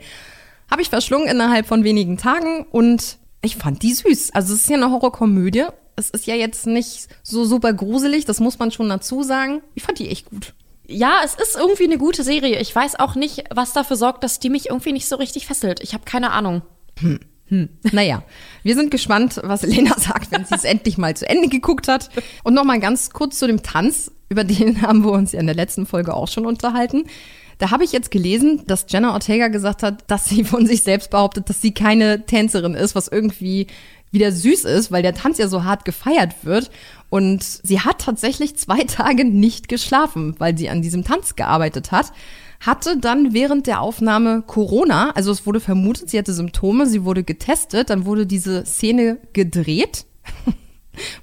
Habe ich verschlungen innerhalb von wenigen Tagen und ich fand die süß. Also es ist ja eine Horrorkomödie. Es ist ja jetzt nicht so super gruselig, das muss man schon dazu sagen. Ich fand die echt gut. Ja, es ist irgendwie eine gute Serie. Ich weiß auch nicht, was dafür sorgt, dass die mich irgendwie nicht so richtig fesselt. Ich habe keine Ahnung. Hm. Hm. Naja, wir sind gespannt, was Lena sagt, wenn sie es endlich mal zu Ende geguckt hat. Und nochmal ganz kurz zu dem Tanz, über den haben wir uns ja in der letzten Folge auch schon unterhalten. Da habe ich jetzt gelesen, dass Jenna Ortega gesagt hat, dass sie von sich selbst behauptet, dass sie keine Tänzerin ist, was irgendwie wieder süß ist, weil der Tanz ja so hart gefeiert wird. Und sie hat tatsächlich zwei Tage nicht geschlafen, weil sie an diesem Tanz gearbeitet hat hatte dann während der Aufnahme Corona, also es wurde vermutet, sie hatte Symptome, sie wurde getestet, dann wurde diese Szene gedreht.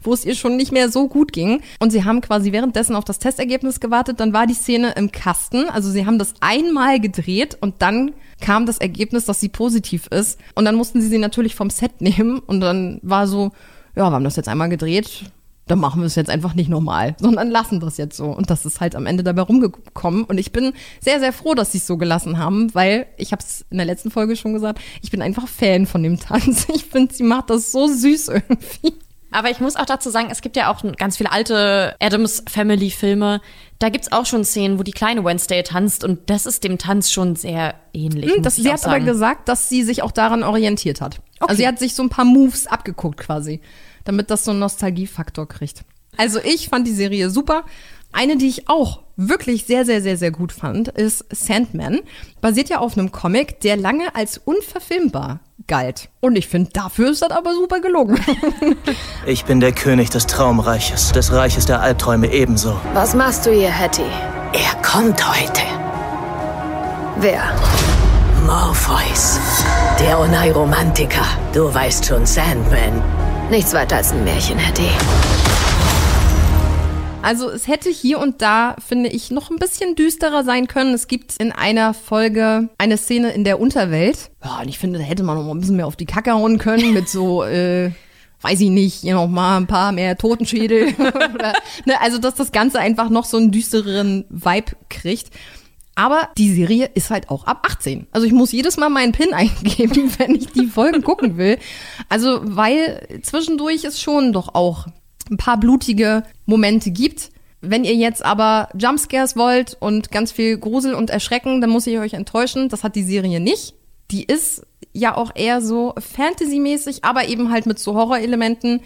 wo es ihr schon nicht mehr so gut ging. Und sie haben quasi währenddessen auf das Testergebnis gewartet. Dann war die Szene im Kasten. Also sie haben das einmal gedreht und dann kam das Ergebnis, dass sie positiv ist. Und dann mussten sie sie natürlich vom Set nehmen. Und dann war so, ja, wir haben das jetzt einmal gedreht dann machen wir es jetzt einfach nicht normal, sondern lassen das jetzt so. Und das ist halt am Ende dabei rumgekommen. Und ich bin sehr, sehr froh, dass sie es so gelassen haben, weil ich habe es in der letzten Folge schon gesagt, ich bin einfach Fan von dem Tanz. Ich finde, sie macht das so süß irgendwie. Aber ich muss auch dazu sagen, es gibt ja auch ganz viele alte Adams Family Filme. Da gibt's auch schon Szenen, wo die kleine Wednesday tanzt und das ist dem Tanz schon sehr ähnlich. Hm, das, sie hat aber gesagt, dass sie sich auch daran orientiert hat. Okay. Also sie hat sich so ein paar Moves abgeguckt quasi damit das so einen Nostalgiefaktor kriegt. Also ich fand die Serie super. Eine, die ich auch wirklich sehr, sehr, sehr, sehr gut fand, ist Sandman. Basiert ja auf einem Comic, der lange als unverfilmbar galt. Und ich finde, dafür ist das aber super gelungen. ich bin der König des Traumreiches, des Reiches der Albträume ebenso. Was machst du hier, Hattie? Er kommt heute. Wer? Morpheus, der Oneiromantiker. Du weißt schon, Sandman. Nichts weiter als ein Märchen, Hattie. Also es hätte hier und da, finde ich, noch ein bisschen düsterer sein können. Es gibt in einer Folge eine Szene in der Unterwelt. Ja, und ich finde, da hätte man noch mal ein bisschen mehr auf die Kacke hauen können mit so, äh, weiß ich nicht, hier noch mal ein paar mehr Totenschädel. Oder, ne, also, dass das Ganze einfach noch so einen düstereren Vibe kriegt. Aber die Serie ist halt auch ab 18. Also ich muss jedes Mal meinen PIN eingeben, wenn ich die Folgen gucken will. Also weil zwischendurch es schon doch auch ein paar blutige Momente gibt. Wenn ihr jetzt aber Jumpscares wollt und ganz viel Grusel und Erschrecken, dann muss ich euch enttäuschen. Das hat die Serie nicht. Die ist ja auch eher so Fantasy-mäßig, aber eben halt mit so Horrorelementen.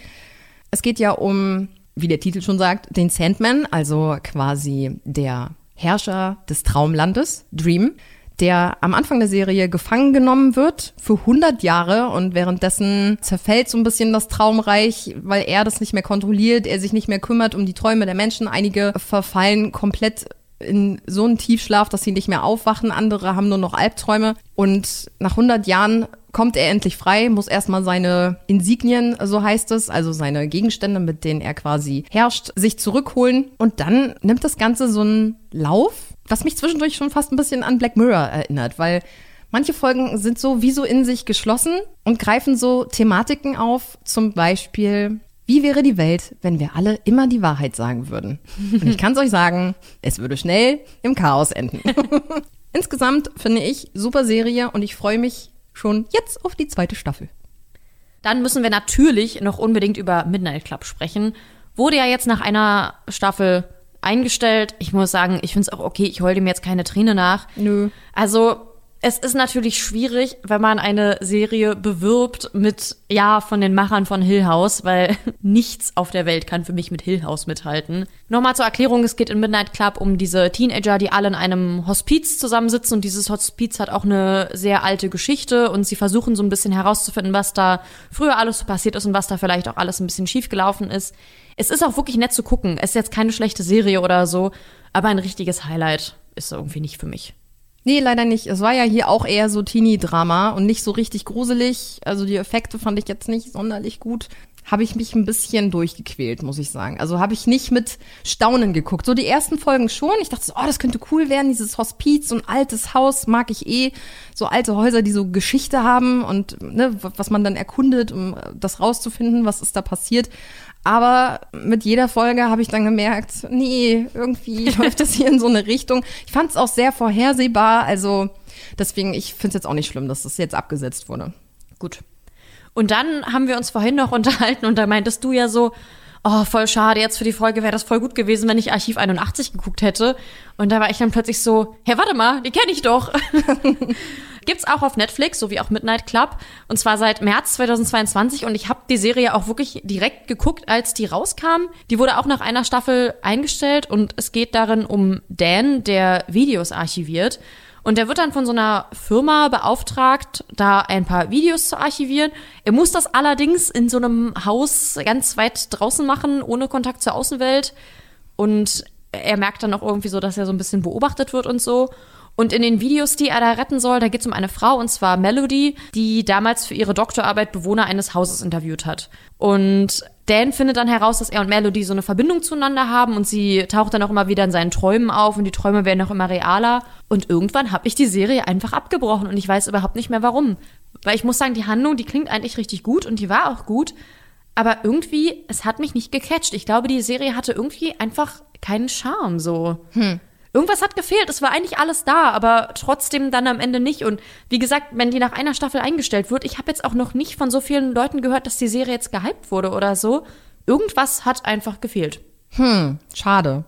Es geht ja um, wie der Titel schon sagt, den Sandman, also quasi der Herrscher des Traumlandes, Dream, der am Anfang der Serie gefangen genommen wird für 100 Jahre und währenddessen zerfällt so ein bisschen das Traumreich, weil er das nicht mehr kontrolliert, er sich nicht mehr kümmert um die Träume der Menschen. Einige verfallen komplett in so einen Tiefschlaf, dass sie nicht mehr aufwachen. Andere haben nur noch Albträume. Und nach 100 Jahren kommt er endlich frei, muss erstmal seine Insignien, so heißt es, also seine Gegenstände, mit denen er quasi herrscht, sich zurückholen. Und dann nimmt das Ganze so einen Lauf, Was mich zwischendurch schon fast ein bisschen an Black Mirror erinnert, weil manche Folgen sind so wie so in sich geschlossen und greifen so Thematiken auf, zum Beispiel, wie wäre die Welt, wenn wir alle immer die Wahrheit sagen würden? Und ich kann es euch sagen, es würde schnell im Chaos enden. Insgesamt finde ich super Serie und ich freue mich schon jetzt auf die zweite Staffel. Dann müssen wir natürlich noch unbedingt über Midnight Club sprechen. Wurde ja jetzt nach einer Staffel eingestellt. Ich muss sagen, ich finde es auch okay, ich heule dem jetzt keine Träne nach. Nö. Also, es ist natürlich schwierig, wenn man eine Serie bewirbt mit, ja, von den Machern von Hill House, weil nichts auf der Welt kann für mich mit Hill House mithalten. Nochmal zur Erklärung, es geht in Midnight Club um diese Teenager, die alle in einem Hospiz zusammensitzen und dieses Hospiz hat auch eine sehr alte Geschichte und sie versuchen so ein bisschen herauszufinden, was da früher alles so passiert ist und was da vielleicht auch alles ein bisschen schief gelaufen ist. Es ist auch wirklich nett zu gucken. Es ist jetzt keine schlechte Serie oder so, aber ein richtiges Highlight ist irgendwie nicht für mich. Nee, leider nicht. Es war ja hier auch eher so Teenie-Drama und nicht so richtig gruselig. Also die Effekte fand ich jetzt nicht sonderlich gut. Habe ich mich ein bisschen durchgequält, muss ich sagen. Also habe ich nicht mit Staunen geguckt. So die ersten Folgen schon. Ich dachte, so, oh, das könnte cool werden, dieses Hospiz, so ein altes Haus mag ich eh. So alte Häuser, die so Geschichte haben und ne, was man dann erkundet, um das rauszufinden, was ist da passiert. Aber mit jeder Folge habe ich dann gemerkt, nee, irgendwie läuft das hier in so eine Richtung. Ich fand es auch sehr vorhersehbar. Also deswegen, ich finde es jetzt auch nicht schlimm, dass das jetzt abgesetzt wurde. Gut. Und dann haben wir uns vorhin noch unterhalten und da meintest du ja so, oh, voll schade, jetzt für die Folge wäre das voll gut gewesen, wenn ich Archiv 81 geguckt hätte. Und da war ich dann plötzlich so, hä, warte mal, die kenne ich doch. Gibt's auch auf Netflix, so wie auch Midnight Club. Und zwar seit März 2022. Und ich habe die Serie auch wirklich direkt geguckt, als die rauskam. Die wurde auch nach einer Staffel eingestellt. Und es geht darin um Dan, der Videos archiviert. Und der wird dann von so einer Firma beauftragt, da ein paar Videos zu archivieren. Er muss das allerdings in so einem Haus ganz weit draußen machen, ohne Kontakt zur Außenwelt. Und er merkt dann auch irgendwie so, dass er so ein bisschen beobachtet wird und so. Und in den Videos, die er da retten soll, da geht es um eine Frau, und zwar Melody, die damals für ihre Doktorarbeit Bewohner eines Hauses interviewt hat. Und Dan findet dann heraus, dass er und Melody so eine Verbindung zueinander haben und sie taucht dann auch immer wieder in seinen Träumen auf und die Träume werden auch immer realer. Und irgendwann habe ich die Serie einfach abgebrochen und ich weiß überhaupt nicht mehr warum. Weil ich muss sagen, die Handlung, die klingt eigentlich richtig gut und die war auch gut. Aber irgendwie, es hat mich nicht gecatcht. Ich glaube, die Serie hatte irgendwie einfach keinen Charme so. Hm irgendwas hat gefehlt. Es war eigentlich alles da, aber trotzdem dann am Ende nicht. Und wie gesagt, wenn die nach einer Staffel eingestellt wird, ich habe jetzt auch noch nicht von so vielen Leuten gehört, dass die Serie jetzt gehypt wurde oder so. Irgendwas hat einfach gefehlt. Hm, schade.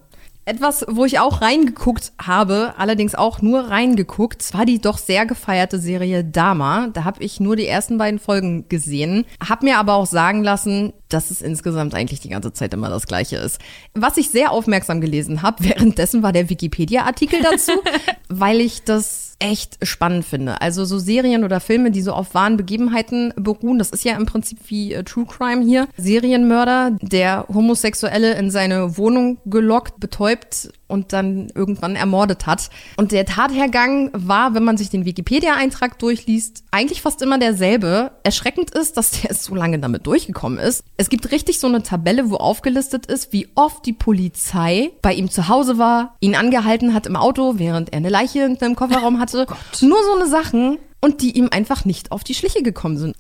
Etwas, wo ich auch reingeguckt habe, allerdings auch nur reingeguckt, war die doch sehr gefeierte Serie Dama. Da habe ich nur die ersten beiden Folgen gesehen, habe mir aber auch sagen lassen, dass es insgesamt eigentlich die ganze Zeit immer das Gleiche ist. Was ich sehr aufmerksam gelesen habe, währenddessen war der Wikipedia-Artikel dazu, weil ich das echt spannend finde. Also so Serien oder Filme, die so auf wahren Begebenheiten beruhen, das ist ja im Prinzip wie äh, True Crime hier. Serienmörder, der Homosexuelle in seine Wohnung gelockt, betäubt und dann irgendwann ermordet hat. Und der Tathergang war, wenn man sich den Wikipedia-Eintrag durchliest, eigentlich fast immer derselbe. Erschreckend ist, dass der so lange damit durchgekommen ist. Es gibt richtig so eine Tabelle, wo aufgelistet ist, wie oft die Polizei bei ihm zu Hause war, ihn angehalten hat im Auto, während er eine Leiche in einem Kofferraum hatte. Oh Nur so eine Sachen und die ihm einfach nicht auf die Schliche gekommen sind.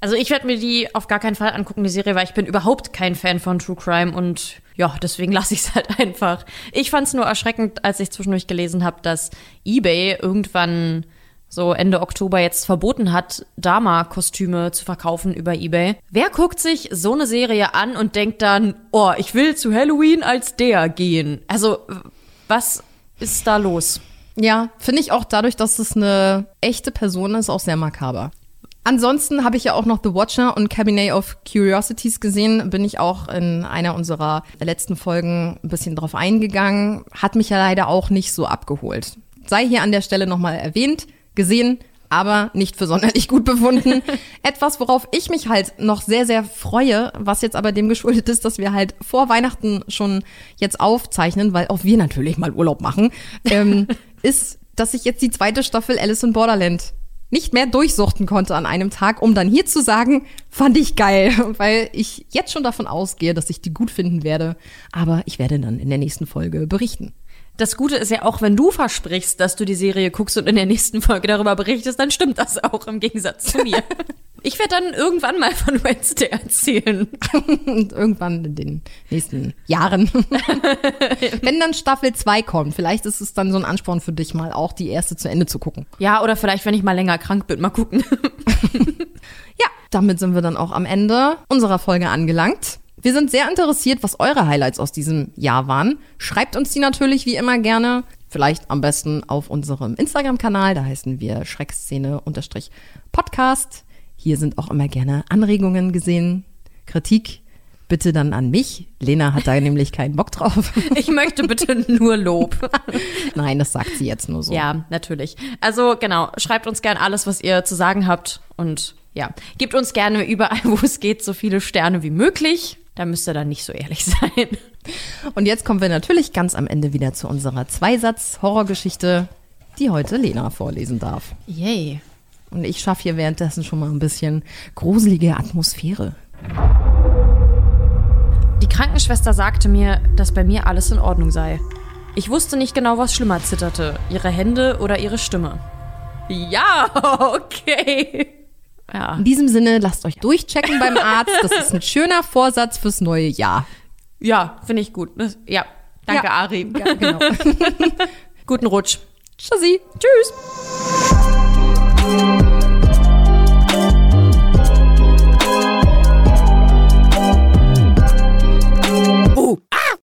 Also ich werde mir die auf gar keinen Fall angucken, die Serie, weil ich bin überhaupt kein Fan von True Crime und ja, deswegen lasse ich es halt einfach. Ich fand es nur erschreckend, als ich zwischendurch gelesen habe, dass eBay irgendwann so Ende Oktober jetzt verboten hat, Dama-Kostüme zu verkaufen über eBay. Wer guckt sich so eine Serie an und denkt dann, oh, ich will zu Halloween als der gehen? Also, was ist da los? Ja, finde ich auch dadurch, dass es eine echte Person ist, auch sehr makaber. Ansonsten habe ich ja auch noch The Watcher und Cabinet of Curiosities gesehen. Bin ich auch in einer unserer letzten Folgen ein bisschen drauf eingegangen. Hat mich ja leider auch nicht so abgeholt. Sei hier an der Stelle nochmal erwähnt, gesehen, aber nicht für sonderlich gut befunden. Etwas, worauf ich mich halt noch sehr, sehr freue, was jetzt aber dem geschuldet ist, dass wir halt vor Weihnachten schon jetzt aufzeichnen, weil auch wir natürlich mal Urlaub machen, ähm, ist, dass ich jetzt die zweite Staffel Alice in Borderland nicht mehr durchsuchten konnte an einem Tag, um dann hier zu sagen, fand ich geil, weil ich jetzt schon davon ausgehe, dass ich die gut finden werde. Aber ich werde dann in der nächsten Folge berichten. Das Gute ist ja auch, wenn du versprichst, dass du die Serie guckst und in der nächsten Folge darüber berichtest, dann stimmt das auch im Gegensatz zu mir. Ich werde dann irgendwann mal von Wednesday erzählen. irgendwann in den nächsten Jahren. Wenn dann Staffel 2 kommt, vielleicht ist es dann so ein Ansporn für dich mal auch die erste zu Ende zu gucken. Ja, oder vielleicht, wenn ich mal länger krank bin, mal gucken. ja, damit sind wir dann auch am Ende unserer Folge angelangt. Wir sind sehr interessiert, was eure Highlights aus diesem Jahr waren. Schreibt uns die natürlich wie immer gerne. Vielleicht am besten auf unserem Instagram-Kanal, da heißen wir Schreckszene-Podcast. Hier sind auch immer gerne Anregungen gesehen, Kritik. Bitte dann an mich. Lena hat da nämlich keinen Bock drauf. Ich möchte bitte nur Lob. Nein, das sagt sie jetzt nur so. Ja, natürlich. Also genau, schreibt uns gern alles, was ihr zu sagen habt und ja, gebt uns gerne überall, wo es geht, so viele Sterne wie möglich. Da müsst ihr dann nicht so ehrlich sein. Und jetzt kommen wir natürlich ganz am Ende wieder zu unserer Zweisatz-Horrorgeschichte, die heute Lena vorlesen darf. Yay. Und ich schaffe hier währenddessen schon mal ein bisschen gruselige Atmosphäre. Die Krankenschwester sagte mir, dass bei mir alles in Ordnung sei. Ich wusste nicht genau, was schlimmer zitterte, ihre Hände oder ihre Stimme. Ja, okay. Ja. In diesem Sinne, lasst euch durchchecken beim Arzt. Das ist ein schöner Vorsatz fürs neue Jahr. Ja, finde ich gut. Ja, danke, ja. Ari. Ja, genau. Guten Rutsch. Tschüssi. Tschüss. Ooh. Ah.